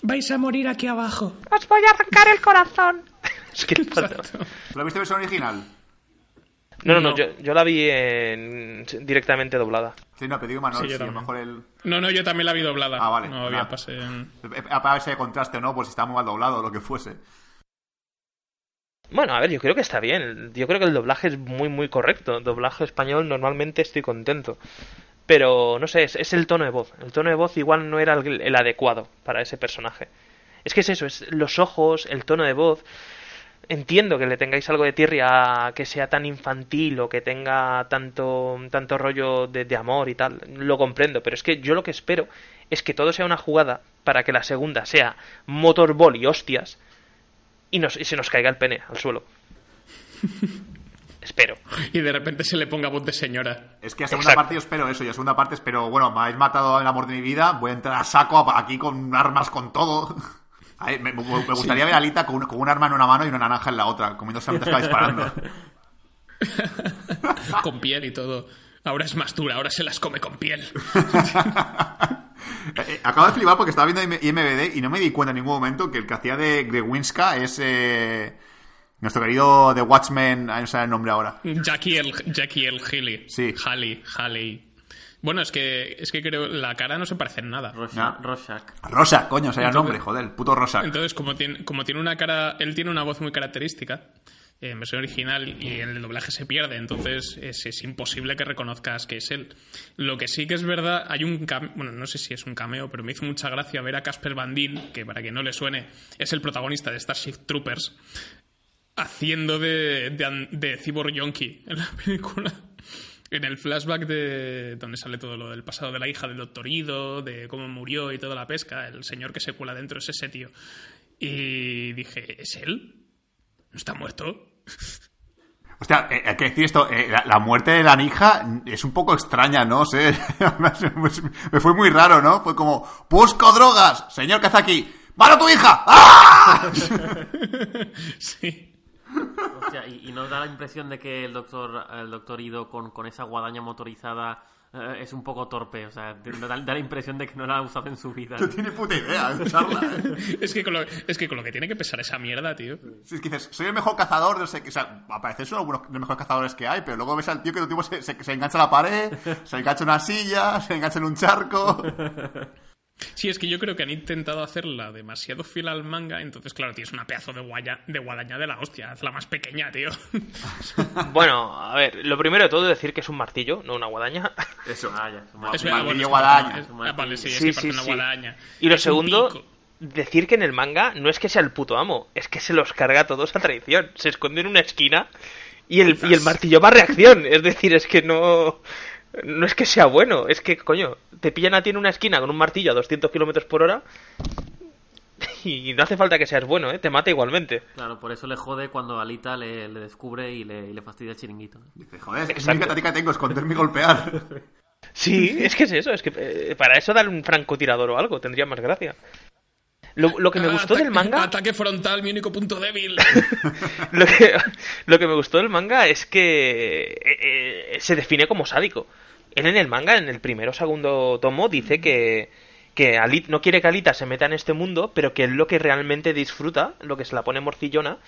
Vais a morir aquí abajo. ¡Os voy a arrancar el corazón! Es que ¿Lo viste en versión original? No, no, no, No. yo, yo la vi en- directamente doblada. Sí, no, pero digo Manuel, Sí, yo sí, a lo mejor el... No, no, yo también la vi doblada. Ah, vale, No había nada. pase en... Para ver si hay contraste o no, por si está muy mal doblado o lo que fuese. Bueno, a ver, yo creo que está bien. Yo creo que el doblaje es muy, muy correcto. El doblaje español normalmente estoy contento. Pero, no sé, es, es el tono de voz. El tono de voz igual no era el, el adecuado para ese personaje. Es que es eso, es los ojos, el tono de voz. Entiendo que le tengáis algo de tirria que sea tan infantil o que tenga tanto, tanto rollo de, de amor y tal. Lo comprendo, pero es que yo lo que espero es que todo sea una jugada para que la segunda sea motorball y hostias y, nos, y se nos caiga el pene al suelo. Espero. Y de repente se le ponga voz de señora. Es que a segunda Exacto. parte yo espero eso, y a segunda parte espero, bueno, me habéis matado el amor de mi vida, voy a entrar a saco a- aquí con armas con todo. Ay, me, gustaría ver a Alita con un, con un arma en una mano y una naranja en la otra, comiéndose mientras está disparando. con piel y todo. Ahora es más dura, ahora se las come con piel. Eh, eh, acabo de flipar porque estaba viendo IM- IMBD y no me di cuenta en ningún momento que el que hacía de Grewinska es eh, nuestro querido The Watchmen, ahí no sé el nombre ahora. Jackie el, Jackie el Haley. Sí. Halley, Halley. Bueno, es que, es que creo la cara no se parece en nada. Rorschach. No. Rorschach. Rosa, coño, sería el Entonces- nombre, joder, puto Rosa. Entonces, como tiene, como tiene una cara, él tiene una voz muy característica eh, en versión original y en el doblaje se pierde, entonces es, es imposible que reconozcas que es él. Lo que sí que es verdad, hay un cam- bueno, no sé si es un cameo, pero me hizo mucha gracia ver a Casper Van Dien, que para que no le suene, es el protagonista de Starship Troopers, haciendo de, de, de Cyborg Yonki en la película. En el flashback de donde sale todo lo del pasado de la hija del doctor Ido, de cómo murió y toda la pesca, el señor que se cuela dentro es ese tío. Y dije, ¿es él? ¿No está muerto? Hostia, eh, hay que decir esto, eh, la, la muerte de la Nija es un poco extraña, ¿no? sé, me fue muy raro, ¿no? Fue como, busco drogas, señor Kazaki, ¡Mano tu hija! ¡Ah! sí. Hostia, y, y nos da la impresión de que el doctor, el doctor Ido con, con esa guadaña motorizada eh, es un poco torpe. O sea, da, da la impresión de que no la ha usado en su vida. No tiene puta idea de usarla, ¿eh? es, que con lo, es que con lo que tiene que pesar esa mierda, tío. Sí, es que dices, soy el mejor cazador, no sé. O sea, a parecer son algunos de los mejores cazadores que hay, pero luego ves al tío que el tipo se, se, se engancha a la pared, se engancha en una silla, se engancha en un charco. Sí, es que yo creo que han intentado hacerla demasiado fiel al manga, entonces, claro, tienes una pedazo de, guaya, de guadaña de la hostia. Hazla más pequeña, tío. bueno, a ver, lo primero de todo es decir que es un martillo, no una guadaña. Eso. Ah, ya, Es martillo, bueno, es- guadaña. es- ah, vale, sí, es Sí, que sí, parece una sí. guadaña. Y lo Es un segundo, pico. decir que en el manga no es que sea el puto amo, es que se los carga a todos a traición. Se esconde en una esquina y el, y el martillo va a reacción. Es decir, es que no. No es que sea bueno, es que, coño, te pillan a ti en una esquina con un martillo a 200 kilómetros por hora y no hace falta que seas bueno, ¿eh? Te mata igualmente. Claro, por eso le jode cuando Alita le, le descubre y le, y le fastidia el chiringuito. Dice, joder, es la única táctica que tengo, esconderme y golpear. Sí, es que es eso, es que eh, para eso dar un francotirador o algo tendría más gracia. Lo, lo que me Ah, gustó del manga... Ataque frontal, mi único punto débil. lo que, lo que me gustó del manga es que eh, eh, se define como sádico. Él en el manga, en el primero o segundo tomo, dice que, que Alit, no quiere que Alita se meta en este mundo, pero que él lo que realmente disfruta, lo que se la pone morcillona,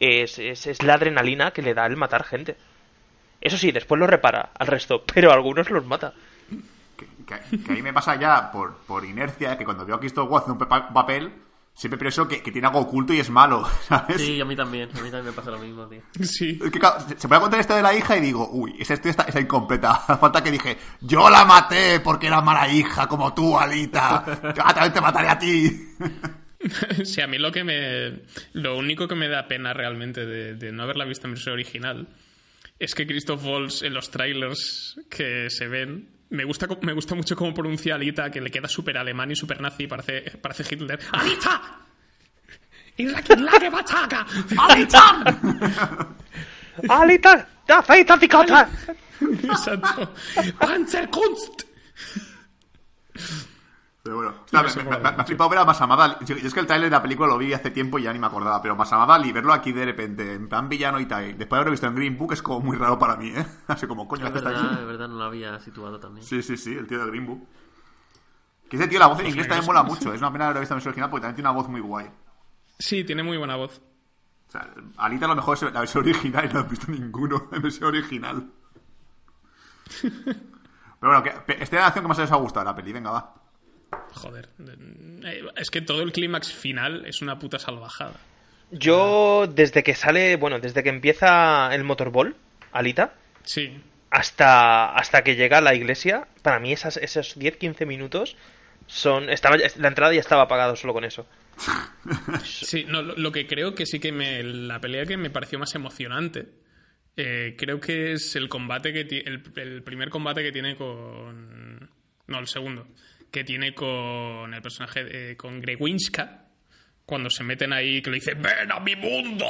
es, es, es la adrenalina que le da el matar gente. Eso sí, después lo repara al resto, pero a algunos los mata. Que, que- que a mí me pasa ya por, por inercia que cuando veo a Cristo haciendo un pepa- papel, siempre pienso que, que tiene algo oculto y es malo, ¿sabes? Sí, a mí también. A mí también me pasa lo mismo, tío. sí. Es que, claro, se se puede contar esto de la hija y digo, uy, esa historia está, está incompleta. Falta que dije, yo la maté porque era mala hija, como tú, Alita. Yo también te mataré a ti. Sí, a mí lo que me. Lo único que me da pena realmente de, de no haberla visto en versión original es que Christoph Waltz en los trailers que se ven. Me gusta, me gusta mucho cómo pronuncia Alita, que le queda súper alemán y súper nazi, parece, parece Hitler. ¡Alita! ¡Irlaki Lage Bataga! ¡Alita! ¡Alita! ¡Ya, feita, picota! Exacto. ¡Panzerkunst! Pero bueno, sea, me, me- me- me ha flipado ver a Masamada Ali. Yo, yo es que el trailer de la película lo vi hace tiempo y ya ni me acordaba, pero Masamada Ali, verlo aquí de repente, en plan villano y tal, después de haberlo visto en Green Book, es como muy raro para mí, ¿eh? Así como, coño, Es ¿qué está verdad, aquí? es verdad, no lo había situado también. Sí, sí, sí, el tío de Green Book. Que ese tío, la voz en inglés también mola mucho. Es una pena haberlo visto en versión original porque también tiene una voz muy guay. Sí, tiene muy buena voz. O sea, Alita a lo mejor es la versión original y no he visto ninguno en versión original. Pero bueno, que, esta es la acción que más os ha gustado de la peli. Venga, va. Joder. Eh, Es que todo el clímax final es una puta salvajada. Yo, desde que sale, bueno, desde que empieza el motorball, Alita, Sí. hasta, hasta que llega a la iglesia, para mí esas, esos 10-15 minutos son... Estaba, la entrada ya estaba pagada solo con eso. Sí, no, lo, lo que creo que sí que me. La pelea que me pareció más emocionante. eh, creo que es el combate que el primer combate que tiene con. No, el segundo. Que tiene con el personaje. de- con Grewinska. Cuando se meten ahí, que le dice, ven a mi mundo.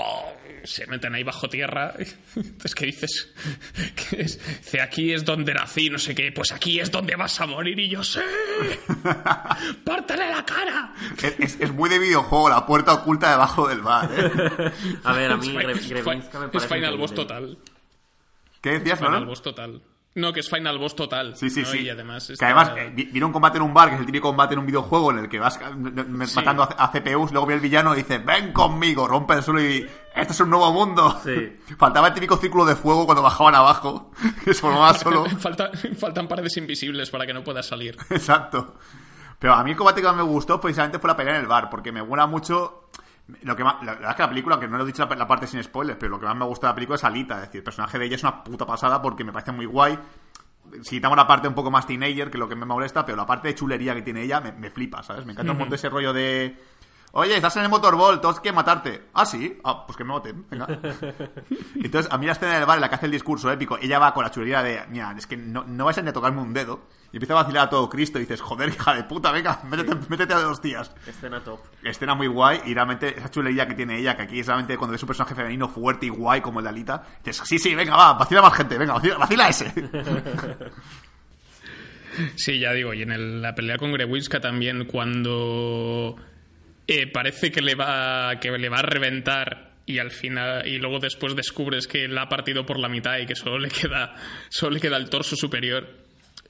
Se meten ahí bajo tierra. Entonces, ¿qué dices? Que es, dice, aquí es donde nací, no sé qué. Pues aquí es donde vas a morir. Y yo, sí. Pártale la cara. Es, es- es muy de videojuego, la puerta oculta debajo del bar, ¿eh? A ver, a mí Es me es parece Final Boss total. ¿Qué decías, Final no? Boss total. No, que es Final Boss total. Sí, sí, ¿no? sí. Y además Que está- además eh, viene un combate en un bar, que es el típico combate en un videojuego en el que vas eh, Sí. matando a, a CPUs, luego viene el villano y dice, ven conmigo, rompe el suelo y este es un nuevo mundo. Sí. Faltaba el típico círculo de fuego cuando bajaban abajo, que se formaba solo. Falta- faltan paredes invisibles para que no puedas salir. Exacto. Pero a mí el combate que más me gustó precisamente fue la pelea en el bar, porque me mola mucho. Lo que más, la verdad es que la película, que no lo he dicho la, la parte sin spoilers, pero lo que más me gusta de la película es Alita. Es decir, el personaje de ella es una puta pasada porque me parece muy guay. Si quitamos la parte un poco más teenager, que es lo que me molesta, pero la parte de chulería que tiene ella me, me flipa, ¿sabes? Me encanta un montón ese rollo de. Oye, estás en el motorball, todos quieren matarte. Ah, sí. Ah, pues que me maten. Venga. Entonces, a mí la escena del bar en la que hace el discurso épico, ella va con la chulería de, mira, es que no, no vais a ni a tocarme un dedo. Y empieza a vacilar a todo Cristo y dices, joder, hija de puta, venga, métete, métete a dos tías. Escena top. Escena muy guay y realmente esa chulería que tiene ella, que aquí es realmente cuando ves un personaje femenino fuerte y guay como el de Alita, dices, sí, sí, venga, va, vacila más gente, venga, vacila, ese. Sí, ya digo, y en el- la pelea con Grewinska también cuando eh, parece que le va que le va a reventar y al final y luego después descubres que la ha partido por la mitad y que solo le queda solo le queda el torso superior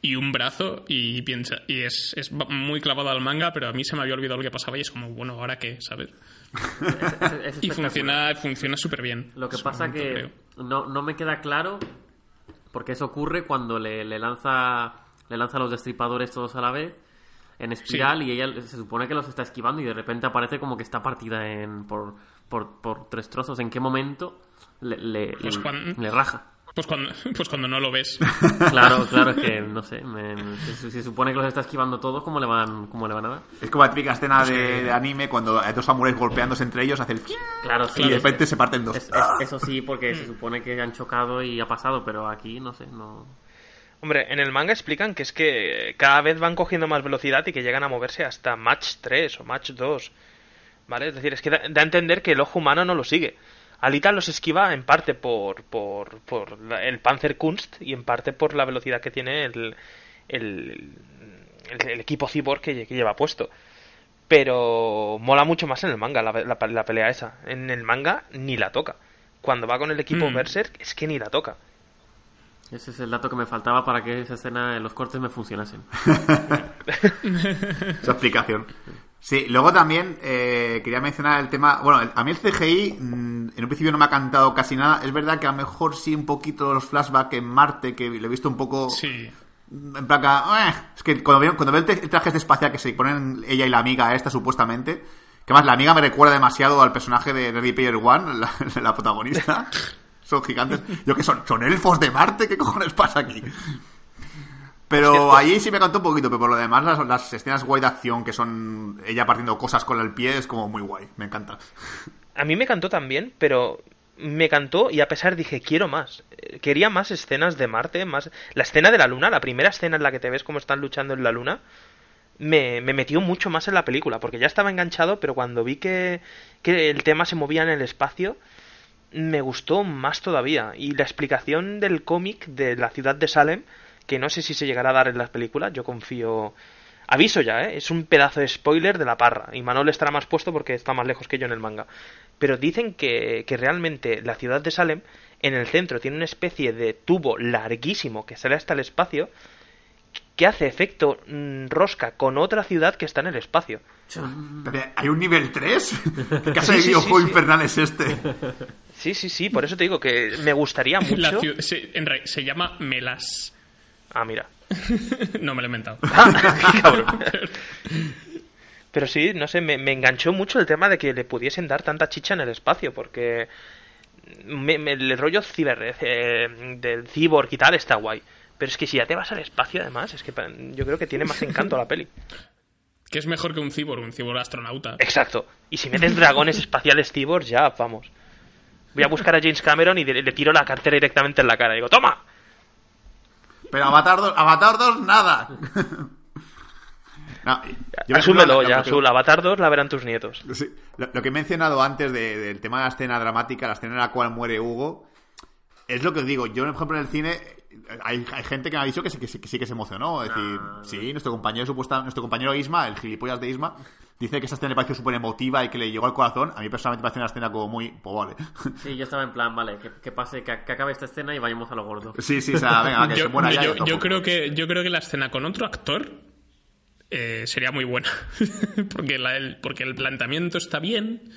y un brazo y piensa y es, es muy clavado al manga, pero a mí se me había olvidado lo que pasaba y es como, bueno, ahora qué, ¿sabes? Es- es- es Y funciona funciona súper bien. Lo que pasa momento, que no, no me queda claro porque eso ocurre cuando le, le lanza le lanza los destripadores todos a la vez en espiral y ella se supone que los está esquivando y de repente aparece como que está partida en por, por, por tres trozos. ¿En qué momento le, le, Pues le- cuando- le raja? Pues cuando, pues cuando no lo ves. Claro, claro, es que no sé. me- se supone que los está esquivando todos, ¿cómo le van, cómo le van a dar? Es como la típica escena de, de anime cuando hay dos samuráis golpeándose entre ellos, hace el... Claro, sí. y de es- repente se parten dos. es- es- eso sí, porque se supone que han chocado y ha pasado, pero aquí no sé, no. Hombre, en el manga explican que es que cada vez van cogiendo más velocidad y que llegan a moverse hasta match 3 o match 2. ¿Vale? Es decir, es que da, da a entender que el ojo humano no lo sigue. Alita los esquiva en parte por, por, por el Panzerkunst y en parte por la velocidad que tiene el, el, el- el equipo cyborg que, lle- que lleva puesto. Pero mola mucho más en el manga la, la- la pelea esa. En el manga ni la toca. Cuando va con el equipo Mm. Berserk es que ni la toca. Ese es el dato que me faltaba para que esa escena en los cortes me funcionasen. Esa explicación. Sí, luego también eh, quería mencionar el tema. Bueno, a mí el CGI mm, en un principio no me ha cantado casi nada. Es verdad que a lo mejor sí un poquito los flashbacks en Marte, que lo he visto un poco. Sí. En que, "Eh", es que cuando veo, cuando veo el, traje este espacial que se ponen ella y la amiga esta supuestamente, que más la amiga me recuerda demasiado al personaje de Ready Player One, la, la protagonista. Son gigantes. Yo que son, son elfos de Marte, ¿qué cojones pasa aquí? Pero ahí sí me cantó un poquito, pero por lo demás las, las escenas guay de acción que son ella partiendo cosas con el pie es como muy guay, me encanta. A mí me cantó también, pero me cantó y a pesar dije, quiero más. Eh, Quería más escenas de Marte, más... La escena de la luna, la primera escena en la que te ves cómo están luchando en la luna, me, me metió mucho más en la película, porque ya estaba enganchado, pero cuando vi que, que el tema se movía en el espacio, me gustó más todavía. Y la explicación del cómic de la ciudad de Salem, que no sé si se llegará a dar en las películas, yo confío... Aviso ya, ¿eh? es un pedazo de spoiler de la parra. Y Manol estará más puesto porque está más lejos que yo en el manga. Pero dicen que, que realmente la ciudad de Salem, en el centro, tiene una especie de tubo larguísimo que sale hasta el espacio, que hace efecto mm, rosca con otra ciudad que está en el espacio. Pero, ¿Hay un nivel 3? ¿Qué Sí, de sí, videojuego sí, sí. infernal es este? Sí, sí, sí, por eso te digo que me gustaría mucho. La se, en re- se llama Melas. Ah, mira. no me lo he inventado. Cabrón. Pero sí, no sé, me, me enganchó mucho el tema de que le pudiesen dar tanta chicha en el espacio, porque me- me- el rollo ciber, eh, del cyborg y tal está guay. Pero es que si ya te vas al espacio, además, es que yo creo que tiene más encanto la peli. que es mejor que un cyborg, un cyborg astronauta. Exacto. Y si metes dragones espaciales cyborg, ya, vamos. Voy a buscar a James Cameron y le, le tiro la cartera directamente en la cara. Digo, ¡toma! Pero Avatar 2, Avatar 2 nada. No, yo Asúmelo ya, que- Azul. Avatar 2 la verán tus nietos. Sí, lo, lo que he mencionado antes de- del tema de la escena dramática, la escena en la cual muere Hugo, es lo que os digo. Yo, por ejemplo, en el cine, hay, hay gente que me ha dicho que sí que, sí, que sí que se emocionó. Es decir, sí, nuestro compañero supuesta, nuestro compañero Isma, el gilipollas de Isma, dice que esa escena le pareció súper emotiva y que le llegó al corazón. A mí personalmente me parece una escena como muy... Pues vale. Sí, yo estaba en plan, vale, que, que pase, que, que acabe esta escena y vayamos a lo gordo. Sí, sí, o sea, venga, que yo, se muera ya. yo- creo que, yo creo que la escena con otro actor eh, sería muy buena. porque, la- el, porque el planteamiento está bien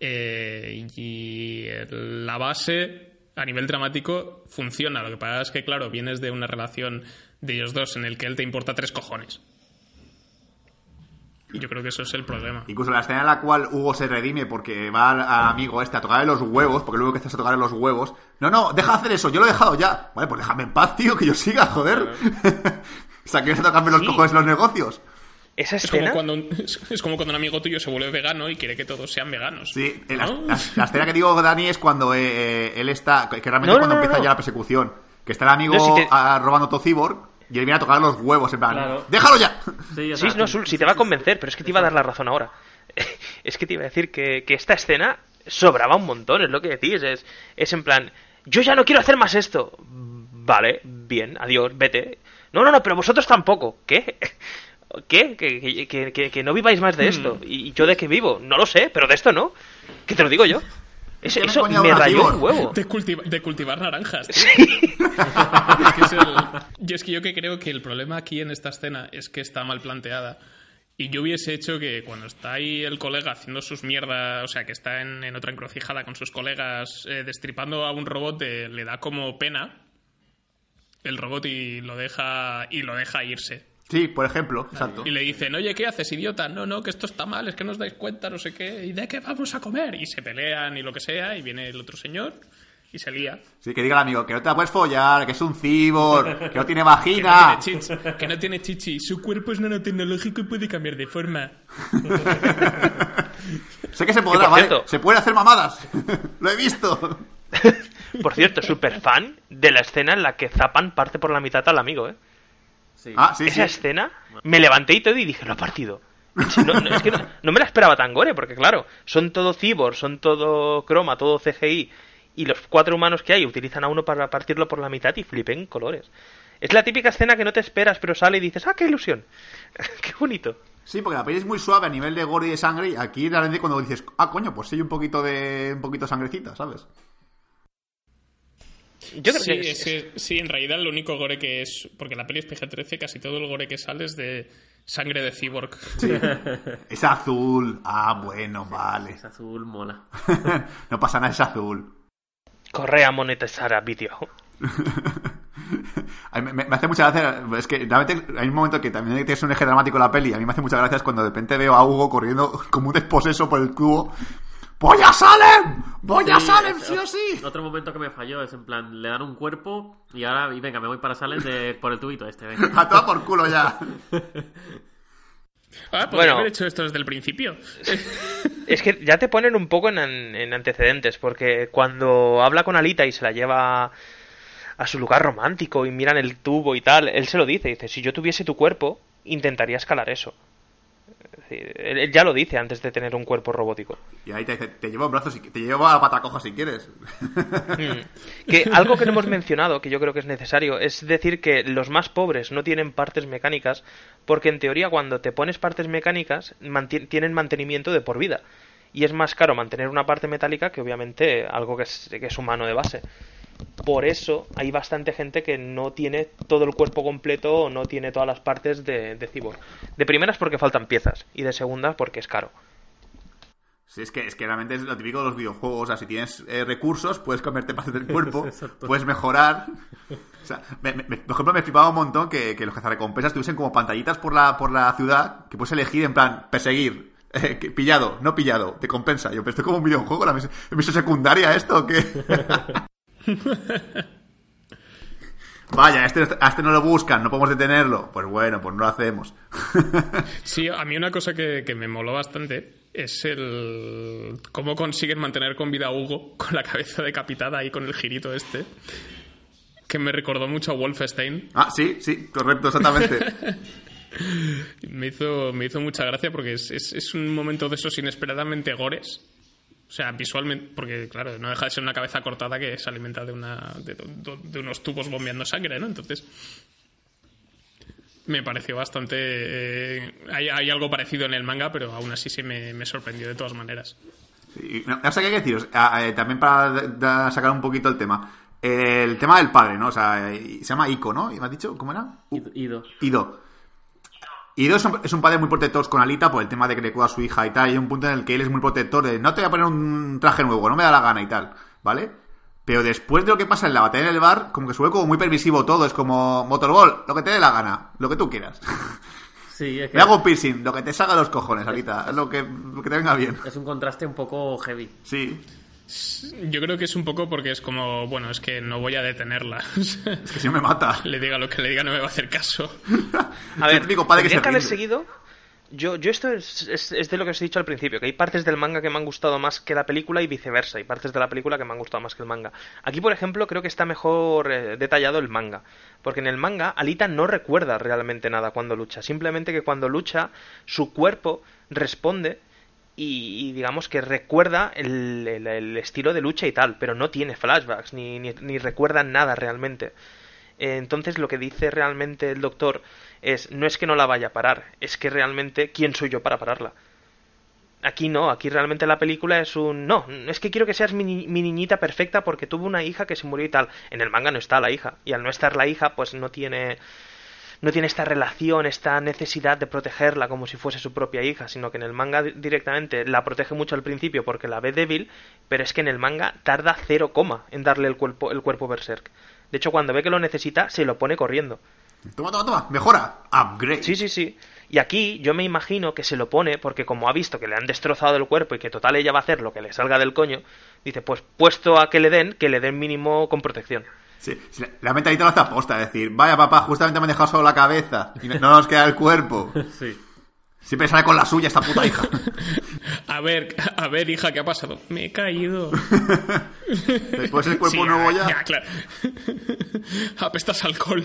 eh, y la base a nivel dramático funciona. Lo que pasa es que, claro, vienes de una relación de ellos dos en el que él te importa tres cojones. Y yo creo que eso es el problema. Incluso la escena en la cual Hugo se redime porque va al, al amigo este a tocarle los huevos, porque luego que estás a tocarle los huevos. No, no, deja de hacer eso, yo lo he dejado ya. Vale, pues déjame en paz, tío, que yo siga, joder. o sea, ¿quieres tocarme los Sí. cojones en los negocios? Esa Es como, escena. cuando un, es, como cuando un amigo tuyo se vuelve vegano y quiere que todos sean veganos. Sí, eh, la, ¿No? la- la escena que digo, Dani, es cuando eh, eh, él está. Que realmente No, es no, cuando no, empieza no. ya la persecución. Que está el amigo No, si te- robando todo cyborg y él viene a tocar los huevos, en plan. Claro. ¡Déjalo ya! Sí, Sí, no, Sul, si te va a convencer, pero es que te iba a dar la razón ahora. Es que te iba a decir que, que esta escena sobraba un montón, es lo que decís. Es, es en plan, yo ya no quiero hacer más esto. Vale, bien, adiós, vete. No, no, no, pero vosotros tampoco. ¿Qué? ¿Qué? Que, que- que- que no viváis más de esto. ¿Y yo de qué vivo? No lo sé, pero de esto no. ¿Qué te lo digo yo? Eso, ¿Qué me eso me rayó un huevo. De, cultiva- de cultivar naranjas. tío. Es que es el- Yo es que yo que creo que el problema aquí en esta escena es que está mal planteada. Y yo hubiese hecho que cuando está ahí el colega haciendo sus mierdas, o sea, que está en, en otra encrucijada con sus colegas eh, destripando a un robot, de- le da como pena el robot y lo deja y lo deja irse. Sí, por ejemplo, exacto. Y le dicen, oye, ¿qué haces, idiota? No, no, que esto está mal, es que no os dais cuenta, no sé qué. ¿Y de qué vamos a comer? Y se pelean y lo que sea, y viene el otro señor y se lía. Sí, que diga el amigo que no te la puedes follar, que es un cyborg, que no tiene Que vagina. no, tiene chichi, que no tiene chichi. Su cuerpo es nanotecnológico y puede cambiar de forma. Sé que se podrá, ¿vale? cierto- Se pueden hacer mamadas. Lo he visto. Por cierto, súper fan de la escena en la que Zapan parte por la mitad al amigo, ¿eh? Sí. Ah, sí, sí. Esa escena, me levanté y todo y dije, lo ha partido. No, no, es que no, no me la esperaba tan gore, porque claro, son todo cyborg, son todo croma, todo CGI, y los cuatro humanos que hay utilizan a uno para partirlo por la mitad y flipen colores. Es la típica escena que no te esperas, pero sale y dices, ah, qué ilusión. qué bonito. Sí, porque la peli es muy suave a nivel de gore y de sangre. Y aquí realmente cuando dices, ah, coño, pues sí un poquito de. un poquito de sangrecita, ¿sabes? Yo creo sí, que es- es sí, en realidad lo único gore que es. Porque la peli es PG-13, casi todo el gore que sale es de sangre de cyborg. Es azul. Ah, bueno, vale. Es azul, mola. no pasa nada, es azul. corre a monetizar a vídeo. Me, me hace mucha gracia. Es que realmente hay un momento que también tienes un eje dramático en la peli. A mí me hace mucha gracia es cuando de repente veo a Hugo corriendo como un desposeso por el cubo. ¡Voy a Salem! ¡Voy a Sí, Salem, es- sí o sí! Otro momento que me falló es en plan, le dan un cuerpo y ahora, y venga, me voy para Salem de, por el tubito este, venga. A toda por culo ya. Ah, podría Bueno. haber hecho esto desde el principio. Es que ya te ponen un poco en, en antecedentes, porque cuando habla con Alita y se la lleva a su lugar romántico y miran el tubo y tal, él se lo dice, dice, si yo tuviese tu cuerpo, intentaría escalar eso. Él, ya lo dice antes de tener un cuerpo robótico. Y ahí te dice, te llevo brazos, si- te llevo a la pata coja si quieres. Que algo que no hemos mencionado, que yo creo que es necesario, es decir que los más pobres no tienen partes mecánicas, porque en teoría cuando te pones partes mecánicas manti- tienen mantenimiento de por vida. Y es más caro mantener una parte metálica que obviamente algo que es, que es humano de base. Por eso hay bastante gente que no tiene todo el cuerpo completo o no tiene todas las partes de, de cyborg. De primeras porque faltan piezas y de segundas porque es caro. Sí, es que, es que realmente es lo típico de los videojuegos. O sea, si tienes eh, recursos, puedes cambiarte partes del cuerpo, puedes mejorar. O sea, me- por ejemplo, me flipaba un montón que, que los cazarrecompensas tuviesen como pantallitas por la, por la ciudad que puedes elegir en plan, perseguir, eh, que- pillado, no pillado, te compensa. Yo, pero esto es como un videojuego, la misión, ¿misión secundaria esto o qué? Vaya, a este, a este no lo buscan, no podemos detenerlo. Pues bueno, pues no lo hacemos. Sí, a mí una cosa que, que me moló bastante es el cómo consiguen mantener con vida a Hugo con la cabeza decapitada ahí con el girito este. Que me recordó mucho a Wolfenstein. ah, sí, sí, correcto, exactamente. Me hizo, me hizo mucha gracia porque es, es, es un momento de esos inesperadamente gores. O sea, visualmente, porque claro, no deja de ser una cabeza cortada que se alimenta de, una, de, de- de unos tubos bombeando sangre, ¿no? Entonces, me pareció bastante... eh, hay, hay algo parecido en el manga, pero aún así sí me, me sorprendió de todas maneras. No, no sé qué deciros. Ah, eh, también para sacar un poquito el tema. El tema del padre, ¿no? O sea, eh, se llama Ico, ¿no? ¿Y me has dicho? ¿Cómo era? Ido- Ido. Ido. Ido es un, es padre muy protector con Alita por el tema de que le cuida a su hija y tal. Y hay un punto en el que él es muy protector de no te voy a poner un traje nuevo, no me da la gana y tal, ¿vale? Pero después de lo que pasa en la batalla en el bar, como que se vuelve como muy permisivo todo. Es como Motorball, lo que te dé la gana, lo que tú quieras. Sí, es que Me hago piercing, lo que te salga los cojones, Alita. Lo que, lo que te venga bien. es un contraste un poco heavy. Sí. Yo creo que es un poco porque es como, bueno, es que no voy a detenerla. Es que si no me mata. le diga lo que le diga no me va a hacer caso. A ver, típico padre que se que haber seguido Yo, yo esto es, es, es de lo que os he dicho al principio, que hay partes del manga que me han gustado más que la película y viceversa, y partes de la película que me han gustado más que el manga. Aquí, por ejemplo, creo que está mejor eh, detallado el manga, porque en el manga Alita no recuerda realmente nada cuando lucha, simplemente que cuando lucha su cuerpo responde y, y digamos que recuerda el, estilo de lucha y tal, pero no tiene flashbacks ni, ni, ni recuerda nada realmente. Entonces lo que dice realmente el doctor es no es que no la vaya a parar, es que realmente quién soy yo para pararla. Aquí no, aquí realmente la película es un no, es que quiero que seas mi, mi niñita perfecta porque tuvo una hija que se murió y tal. En el manga no está la hija y al no estar la hija pues no tiene no tiene esta relación, esta necesidad de protegerla como si fuese su propia hija, sino que en el manga di- directamente la protege mucho al principio porque la ve débil, pero es que en el manga tarda cero coma en darle el cuerpo el cuerpo berserk. De hecho, cuando ve que lo necesita, se lo pone corriendo. Toma, toma, toma. Mejora. Upgrade. Sí, sí, sí. Y aquí yo me imagino que se lo pone porque como ha visto que le han destrozado el cuerpo y que total ella va a hacer lo que le salga del coño, dice, pues puesto a que le den, que le den mínimo con protección. Sí, la mentalidad lo hace aposta, es decir, vaya papá, justamente me han dejado solo la cabeza y no nos queda el cuerpo. Sí. Siempre sale con la suya esta puta hija. A ver, a ver, hija, ¿qué ha pasado? Me he caído. Después el cuerpo Sí, nuevo ya. Ya, claro. Apestas alcohol.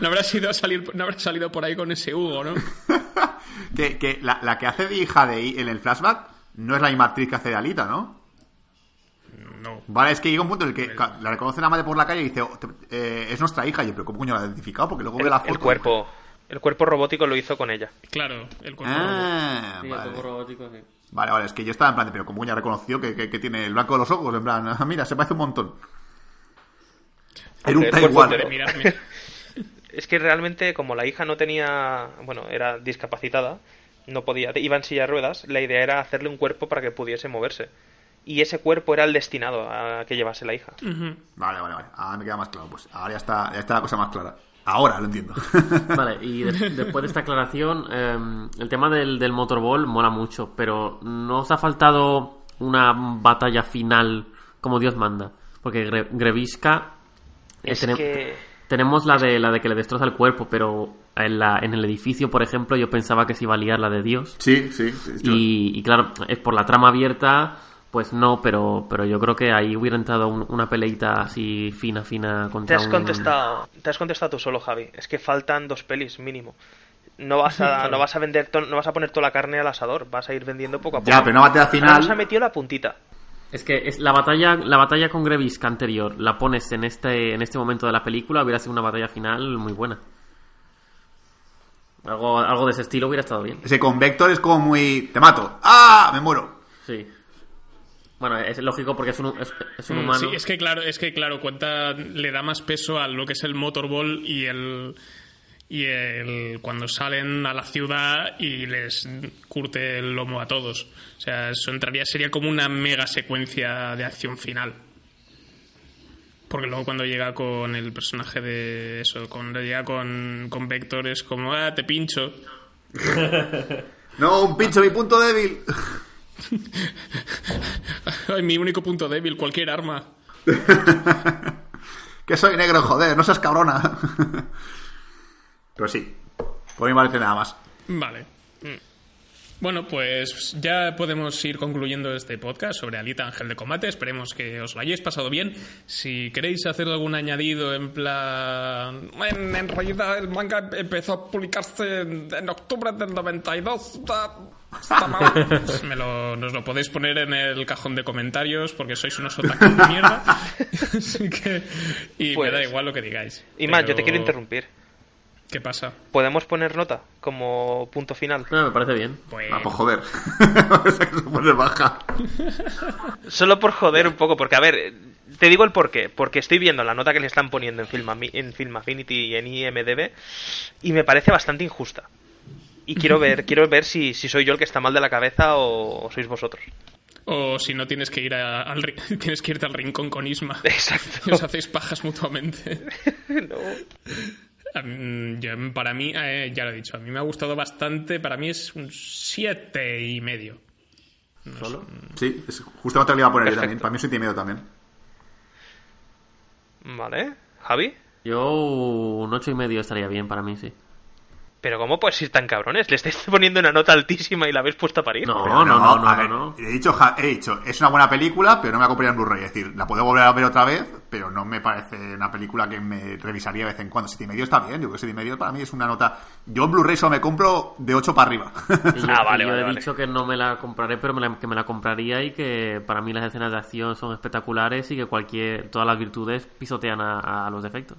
no habrás ido a salir, no habrás salido por ahí con ese Hugo, ¿no? Que, que la, la que hace de hija de en el flashback no es la misma actriz que hace de Alita, ¿no? No. Vale, es que llega un punto en el que ca- la reconoce la madre por la calle y dice, "Oh, te- eh, es nuestra hija. Y yo, pero ¿cómo coño la ha identificado? Porque luego ve la foto. el cuerpo, el cuerpo robótico lo hizo con ella. Claro, el cuerpo. Ah, Sí, el vale. cuerpo robótico, sí. Vale, vale, es que yo estaba en plan de, pero como coño ha reconocido que, que- que tiene el blanco de los ojos, en plan, "Ah, mira, se parece un montón. El cuerpo igual. Es que realmente, como la hija no tenía, bueno, era discapacitada, no podía, iba en silla de ruedas, la idea era hacerle un cuerpo para que pudiese moverse. Y ese cuerpo era el destinado a que llevase la hija. Vale, vale, vale. Ahora me queda más claro. Pues ahora ya está, ya está la cosa más clara. Ahora lo entiendo. Vale, y de- después de esta aclaración, eh, el tema del, del motorball mola mucho, pero ¿no os ha faltado una batalla final como Dios manda? Porque Gre- Grevisca... eh, Es tenem- que Tenemos la de la de que le destroza el cuerpo, pero en, la, en el edificio, por ejemplo, yo pensaba que se iba a liar la de Dios. sí, sí. sí, sí. Y, y claro, es por la trama abierta, pues no, pero, pero yo creo que ahí hubiera entrado un- una peleita así fina, fina te contra has un... contestado, te has contestado tú solo, Javi. Es que faltan dos pelis mínimo. No vas a, no vas a vender, to- no vas a poner toda la carne al asador. Vas a ir vendiendo poco a poco. Ya, pero una batalla Ahora final. nos ha metido la puntita. Es que es la batalla, la batalla con Grevisca anterior, la pones en este, en este momento de la película, hubiera sido una batalla final muy buena. Algo, algo de ese estilo hubiera estado bien. Ese con Vector es como muy. Te mato. ¡Ah! Me muero. Sí. Bueno, es lógico porque es un, es, es un Mm, humano. Sí, es que claro, es que claro, cuenta le da más peso a lo que es el motorball y el y el cuando salen a la ciudad y les curte el lomo a todos. O sea, eso entraría sería como una mega secuencia de acción final. Porque luego cuando llega con el personaje de eso, cuando llega con, con Vector es como, ah, te pincho. No, un pincho, mi punto débil. Ay, mi único punto débil, cualquier arma. que soy negro, joder, no seas cabrona. Pero sí. Por mi parte nada más. Vale. Bueno, pues ya podemos ir concluyendo este podcast sobre Alita Ángel de Combate. Esperemos que os lo hayáis pasado bien. Si queréis hacer algún añadido en plan... En, en realidad el manga empezó a publicarse en, en octubre del 92. Está, mal. Pues me lo, nos lo podéis poner en el cajón de comentarios porque sois unos otakus de mierda. Así que... Y Pues- me da igual lo que digáis. Y más, yo te quiero interrumpir. ¿Qué pasa? ¿Podemos poner nota como punto final? No, me parece bien. Pues... Ah, pues joder. Esa que se pone baja. Solo por joder un poco, porque a ver, te digo el por qué. Porque estoy viendo la nota que le están poniendo en Film, en Film Affinity y en IMDB y me parece bastante injusta. Y quiero ver, quiero ver si, si soy yo el que está mal de la cabeza o, o sois vosotros. O si no tienes que ir a- al tienes que irte al rincón con Isma. Exacto. Y os hacéis pajas mutuamente. No. Mí- yo- para mí, eh, ya lo he dicho, a mí me ha gustado bastante. Para mí es un siete y medio. ¿Solo? Sí, es justamente lo que iba a poner yo Perfecto. también. Para mí es un tímido también. Vale. ¿Javi? Yo un ocho y medio estaría bien para mí, sí. Pero ¿cómo puedes ir tan cabrones? Le estáis poniendo una nota altísima y la habéis puesto a parir. No, Pero no, no, no, a no, ver, no. He dicho, ja- he dicho, es una buena película, pero no me la compraría en Blu-ray. Es decir, la puedo volver a ver otra vez, pero no me parece una película que me revisaría de vez en cuando. Siete y medio está bien, yo creo que siete y medio para mí es una nota. Yo en Blu-ray solo me compro de 8 para arriba. Yo, Ah, vale, yo vale, he vale. dicho que no me la compraré, pero me la- que me la compraría y que para mí las escenas de acción son espectaculares y que cualquier todas las virtudes pisotean a, a los defectos.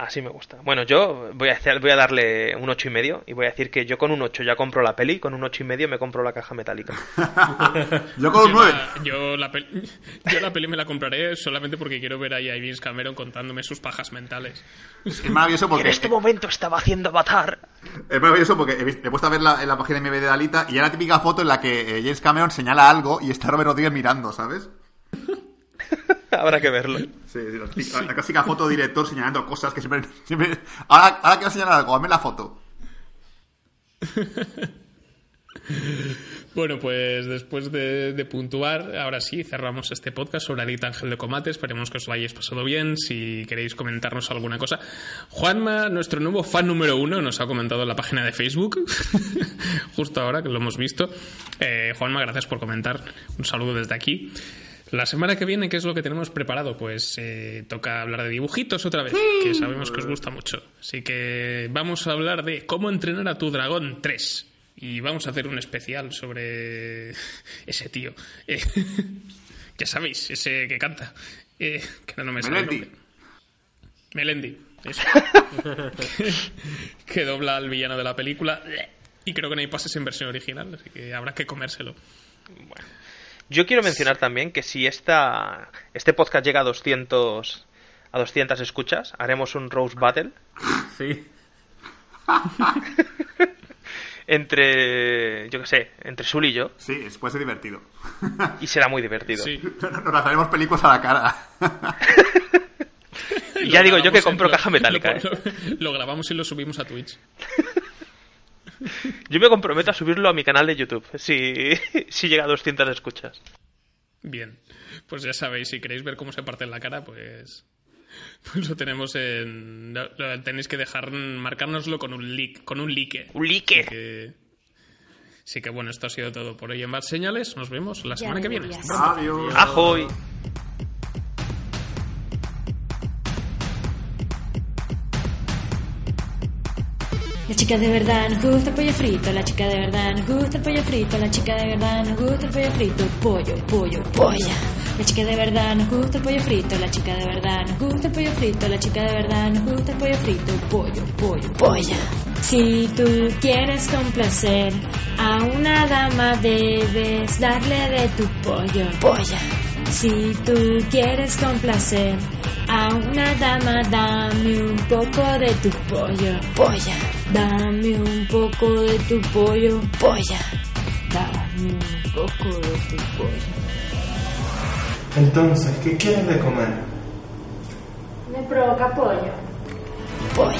Así me gusta. Bueno, yo voy a, hacer- voy a darle un ocho y medio y voy a decir que yo con un 8 ya compro la peli, con un ocho y medio me compro la caja metálica. yo con un Yo 9. la, yo, la peli, yo la peli me la compraré solamente porque quiero ver ahí a James Cameron contándome sus pajas mentales. Es maravilloso En porque. este momento estaba haciendo Avatar. Es maravilloso porque he, puesto a ver la, en la página de MB de Alita y era la típica foto en la que eh, James Cameron señala algo y está Robert Rodríguez mirando, ¿sabes? Habrá que verlo. Sí, sí, la, típica- la clásica foto director señalando cosas que siempre. siempre- ahora, ahora quiero señalar algo, hazme la foto. Bueno, pues después de, de puntuar, ahora sí, cerramos este podcast sobre Alita Ángel de Combate. Esperemos que os lo hayáis pasado bien. Si queréis comentarnos alguna cosa. Juanma, nuestro nuevo fan número uno, nos ha comentado en la página de Facebook. Justo ahora que lo hemos visto. Eh, Juanma, gracias por comentar. Un saludo desde aquí. La semana que viene, ¿qué es lo que tenemos preparado? Pues eh, toca hablar de dibujitos otra vez, que sabemos que os gusta mucho. Así que vamos a hablar de cómo entrenar a tu dragón 3. Y vamos a hacer un especial sobre ese tío. Eh, ya sabéis, ese que canta. Eh, que no me sale el Melendi. Melendi. Eso. que, dobla al villano de la película. Y creo que no hay pases en versión original, así que habrá que comérselo. Yo quiero mencionar también que si esta, este podcast llega a 200, a 200 escuchas, haremos un Rose Battle Sí. entre, yo qué sé, entre Sul y yo, Sí, es- puede ser divertido. y será muy divertido. Sí. Nos lanzaremos películas a la cara. Y ya Lo digo yo que en compro caja metálica, Lo, ¿eh? lo grabamos y lo subimos a Twitch. Yo me comprometo a subirlo a mi canal de YouTube, si, si llega a 200 escuchas. Bien. Pues ya sabéis, si queréis ver cómo se parte en la cara, pues. Pues lo tenemos en. lo- lo tenéis que dejar. Marcárnoslo con un leak. Con un like. ¡Un like! Así que. Así que bueno, esto ha sido todo por hoy en Bad Señales. Nos vemos la semana que viene. Adiós. ¡Ajoy! La chica de verdad nos gusta el pollo frito, la chica de verdad nos gusta el pollo frito, la chica de verdad nos gusta el pollo frito, pollo, pollo, polla. La chica de verdad nos gusta el pollo frito, la chica de verdad nos gusta el pollo frito, la chica de verdad nos gusta el pollo frito, pollo, pollo, polla. Si tú quieres complacer a una dama debes darle de tu pollo, polla. Si tú quieres complacer a una dama, dame un poco de tu pollo, polla. Dame un poco de tu pollo, polla. Dame un poco de tu pollo. Entonces, ¿qué quieres de comer? Me provoca pollo. Polla.